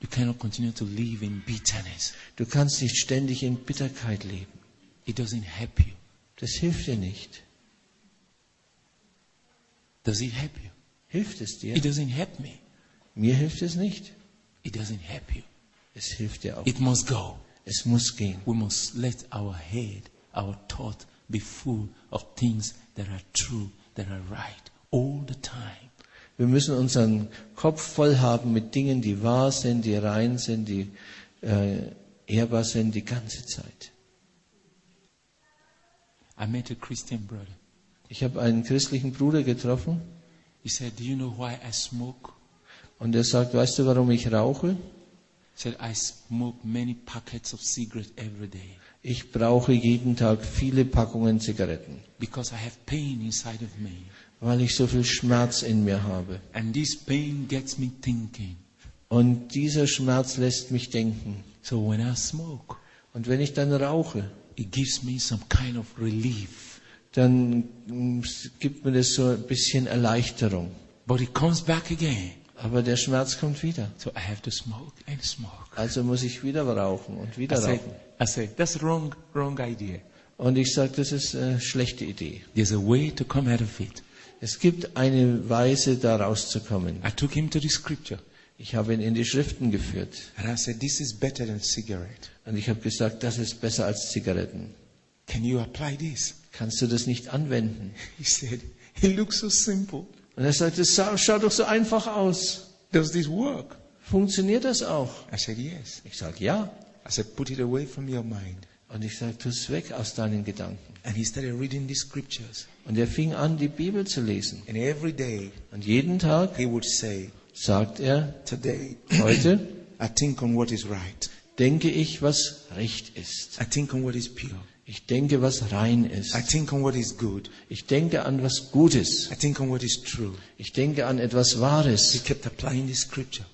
You cannot continue to live in bitterness. Du kannst nicht ständig in Bitterkeit leben. It doesn't help you. Das hilft dir nicht. Does it help you? Hilft es dir? It doesn't help me. Mir hilft es nicht. It doesn't help you. Es hilft dir auch. It must go. Es muss gehen. We must let our head, our thought be full of things that are true, that are right, all the time. Wir müssen unseren Kopf voll haben mit Dingen, die wahr sind, die rein sind, die äh, ehrbar sind, die ganze Zeit. I met a Christian brother. Ich habe einen christlichen Bruder getroffen He said, Do you know why I smoke? Und er sagt, weißt du, warum ich rauche? He said, I smoke many packets of cigarettes every day Ich brauche jeden Tag viele Packungen Zigaretten, because I have pain inside of me. weil ich so viel Schmerz in mir habe. And this pain gets me thinking. Und dieser Schmerz lässt mich denken. So when I smoke, Und wenn ich dann rauche, it gives me some kind of relief. dann mm, gibt mir das so ein bisschen Erleichterung. But it comes back again. Aber der Schmerz kommt wieder. So I have to smoke and smoke. Also muss ich wieder rauchen und I wieder said, rauchen. I said, that's wrong, wrong idea. Und ich sage, das ist eine schlechte Idee. There's a way to come out of it. Es gibt eine Weise, da rauszukommen. I took him to the scripture Ich habe ihn in die Schriften geführt. And I said, This is better than cigarette. Und ich habe gesagt, das ist besser als Zigaretten. Can you apply this? Kannst du das nicht anwenden? He said, It looks so simple. Und er sagte, sah- schaut doch so einfach aus. Does this work? Funktioniert das auch? I said, Yes. Ich sage, ja. I said, Put it away from your mind. Und ich sage, tu es weg aus deinen Gedanken. And he started reading the scriptures. Und er fing an, die Bibel zu lesen. And every day Und jeden Tag he would say, sagt er, Today heute I think on what is right. denke ich, was recht ist. I think on what is pure. Ich denke, was rein ist. I think on what is good. Ich denke an was Gutes. I think on what is true. Ich denke an etwas He Wahres. kept applying the scripture.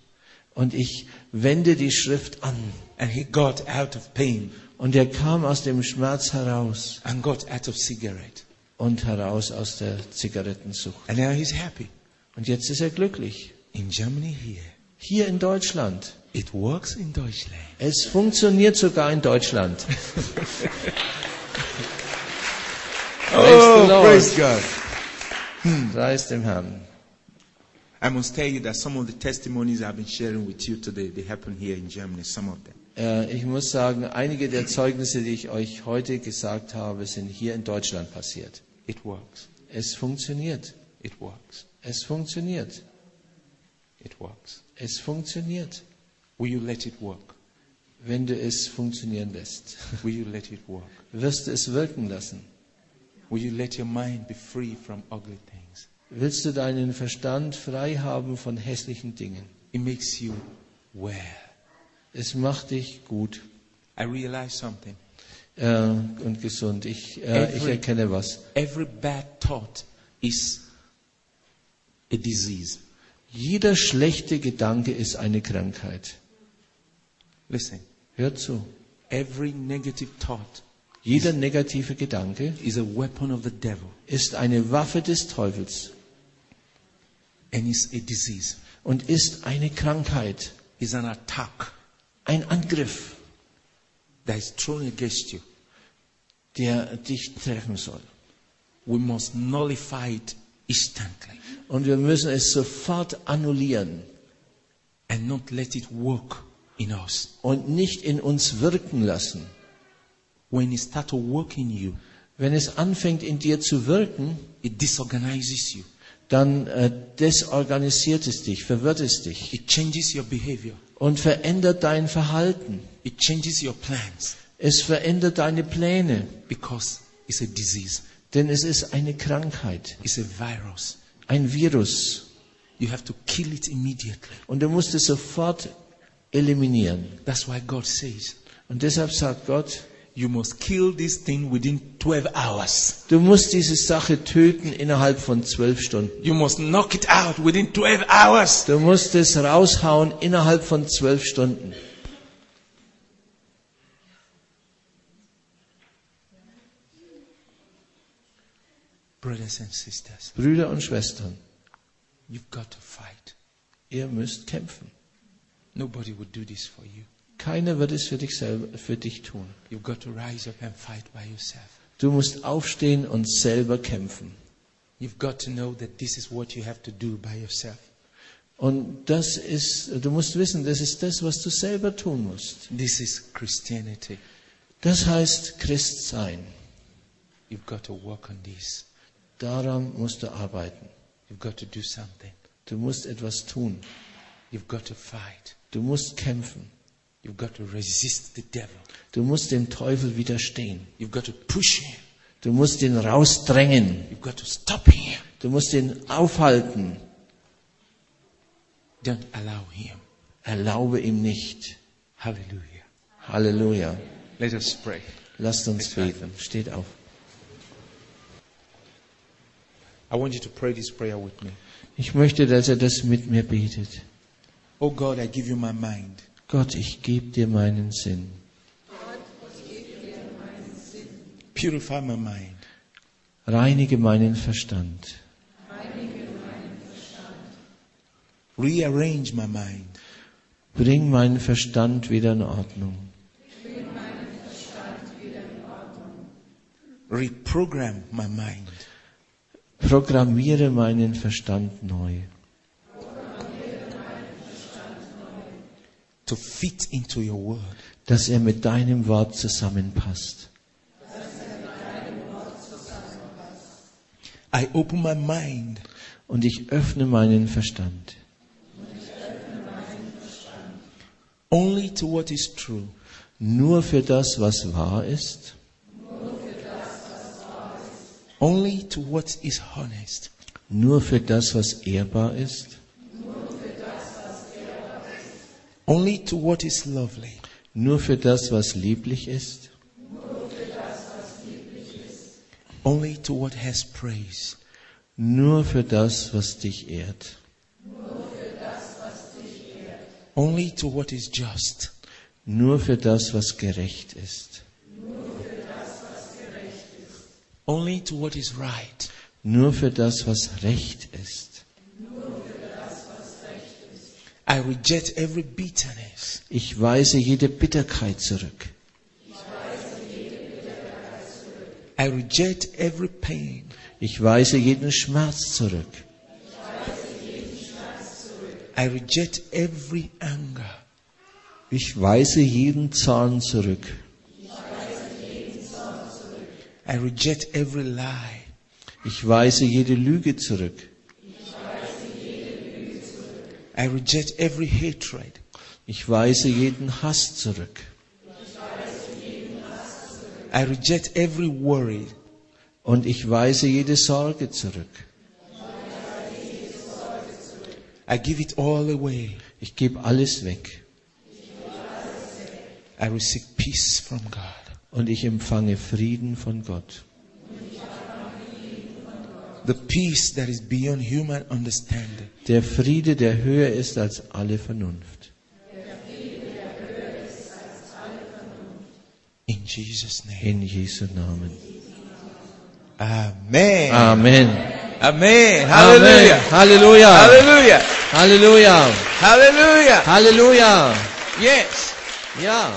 Und ich wende die Schrift an. And he got out of pain Und er kam aus dem Schmerz heraus and got out of cigarette. und heraus aus der Zigarettensucht. And now he's happy. Und jetzt ist er glücklich. In Germany here. Hier in Deutschland. It works in Deutschland. Es funktioniert sogar in Deutschland. Oh, the Lord. praise God. Preis dem Herrn. I must tell you that some of the testimonies I've been sharing with you today, they happen here in Germany, some of them. Äh, Ich muss sagen, einige der Zeugnisse, die ich euch heute gesagt habe, sind hier in Deutschland passiert. It works. Es funktioniert. It works. Es funktioniert. It works. Es funktioniert. Will you let it work? Wenn du es funktionieren lässt, Will you let it work? wirst du es wirken lassen. Will you let your mind be free from ugly things? Willst du deinen Verstand frei haben von hässlichen Dingen? It makes you well. Es macht dich gut I realize something. äh, und gesund. Ich, äh, ich Every- erkenne was. Every bad thought is a disease. Jeder schlechte Gedanke ist eine Krankheit. Listen. Hör zu. Every negative thought Jeder negative Gedanke is a weapon of the devil ist eine Waffe des Teufels and is a disease. und ist eine Krankheit, Is an attack ein Angriff, that is thrown against you. der dich treffen soll. We must nullify it instantly Und wir müssen es sofort annullieren and not let it work in us. und nicht in uns wirken lassen. When it starts to work in you, Wenn es anfängt in dir zu wirken, it disorganizes you. dann äh, desorganisiert es dich, verwirrt es dich It changes your behavior. und verändert dein Verhalten. It changes your plans Es verändert deine Pläne, because it's a disease. denn es ist eine Krankheit, It's a virus. ein Virus. You have to kill it immediately. Und du musst es sofort eliminieren. That's why God says Und deshalb sagt Gott, You must kill this thing within 12 hours. Du musst diese Sache töten innerhalb von zwölf Stunden. You must knock it out within 12 hours. Du musst es raushauen innerhalb von zwölf Stunden. Brothers and sisters, Brüder und Schwestern, you've got to fight. ihr müsst kämpfen. Nobody will do this for you. Keiner wird es für dich selber, für dich tun. You've got to rise up and fight by yourself. Du musst aufstehen und selber kämpfen. You've got to know that this is what you have to do by yourself. Und das ist, du musst wissen, das ist das, was du selber tun musst. This is Christianity. Das heißt Christ sein. You've got to work on this. Daran musst du arbeiten. You've got to do something. Du musst etwas tun. You've got to fight. Du musst kämpfen. You've got to resist the devil. Du musst dem Teufel widerstehen. You've got to push him. Du musst ihn rausdrängen. You've got to stop him. Du musst ihn aufhalten. Don't allow him. Erlaube ihm nicht. Hallelujah. Halleluja. Let us pray. Lasst uns beten. Steht auf. I want you to pray this prayer with me. Ich möchte, dass er das mit mir betet. Oh God, I give you my mind. Gott, ich gebe dir meinen Sinn. Purify my mind. Reinige meinen Verstand. Rearrange my mind. Bring meinen Verstand wieder in Ordnung. Reprogram my mind. Programmiere meinen Verstand neu, to fit into your word. dass er mit deinem Wort zusammenpasst. I open my mind. Und ich öffne meinen Verstand. Only to what is true, nur für das, was wahr ist, only to what is honest, nur für das, was ehrbar ist, only to what is lovely, nur für das, was lieblich ist, only to what has praise, nur für das, was dich ehrt, only to what is just, nur für das, was gerecht ist, only to what is right, nur für das, was recht ist. Bitterness. Ich weise jede Bitterkeit zurück. I reject every pain. Ich weise jeden Schmerz zurück. I reject every anger. Ich weise jeden Zorn zurück. I reject every lie. Ich weise jede Lüge zurück. I reject every hatred. Ich weise jeden Hass zurück. I reject every worry. Und ich weise jede Sorge zurück. I give it all away. Ich gebe alles weg. I receive peace from God. Und ich empfange Frieden von Gott. The peace that is beyond human understanding. Der Friede, der höher ist als alle Vernunft. In Jesus' name. In Jesu Namen. Amen. Amen. Amen. Hallelujah. Halleluja. Hallelujah. Halleluja. Hallelujah. Halleluja. Yes. Ja.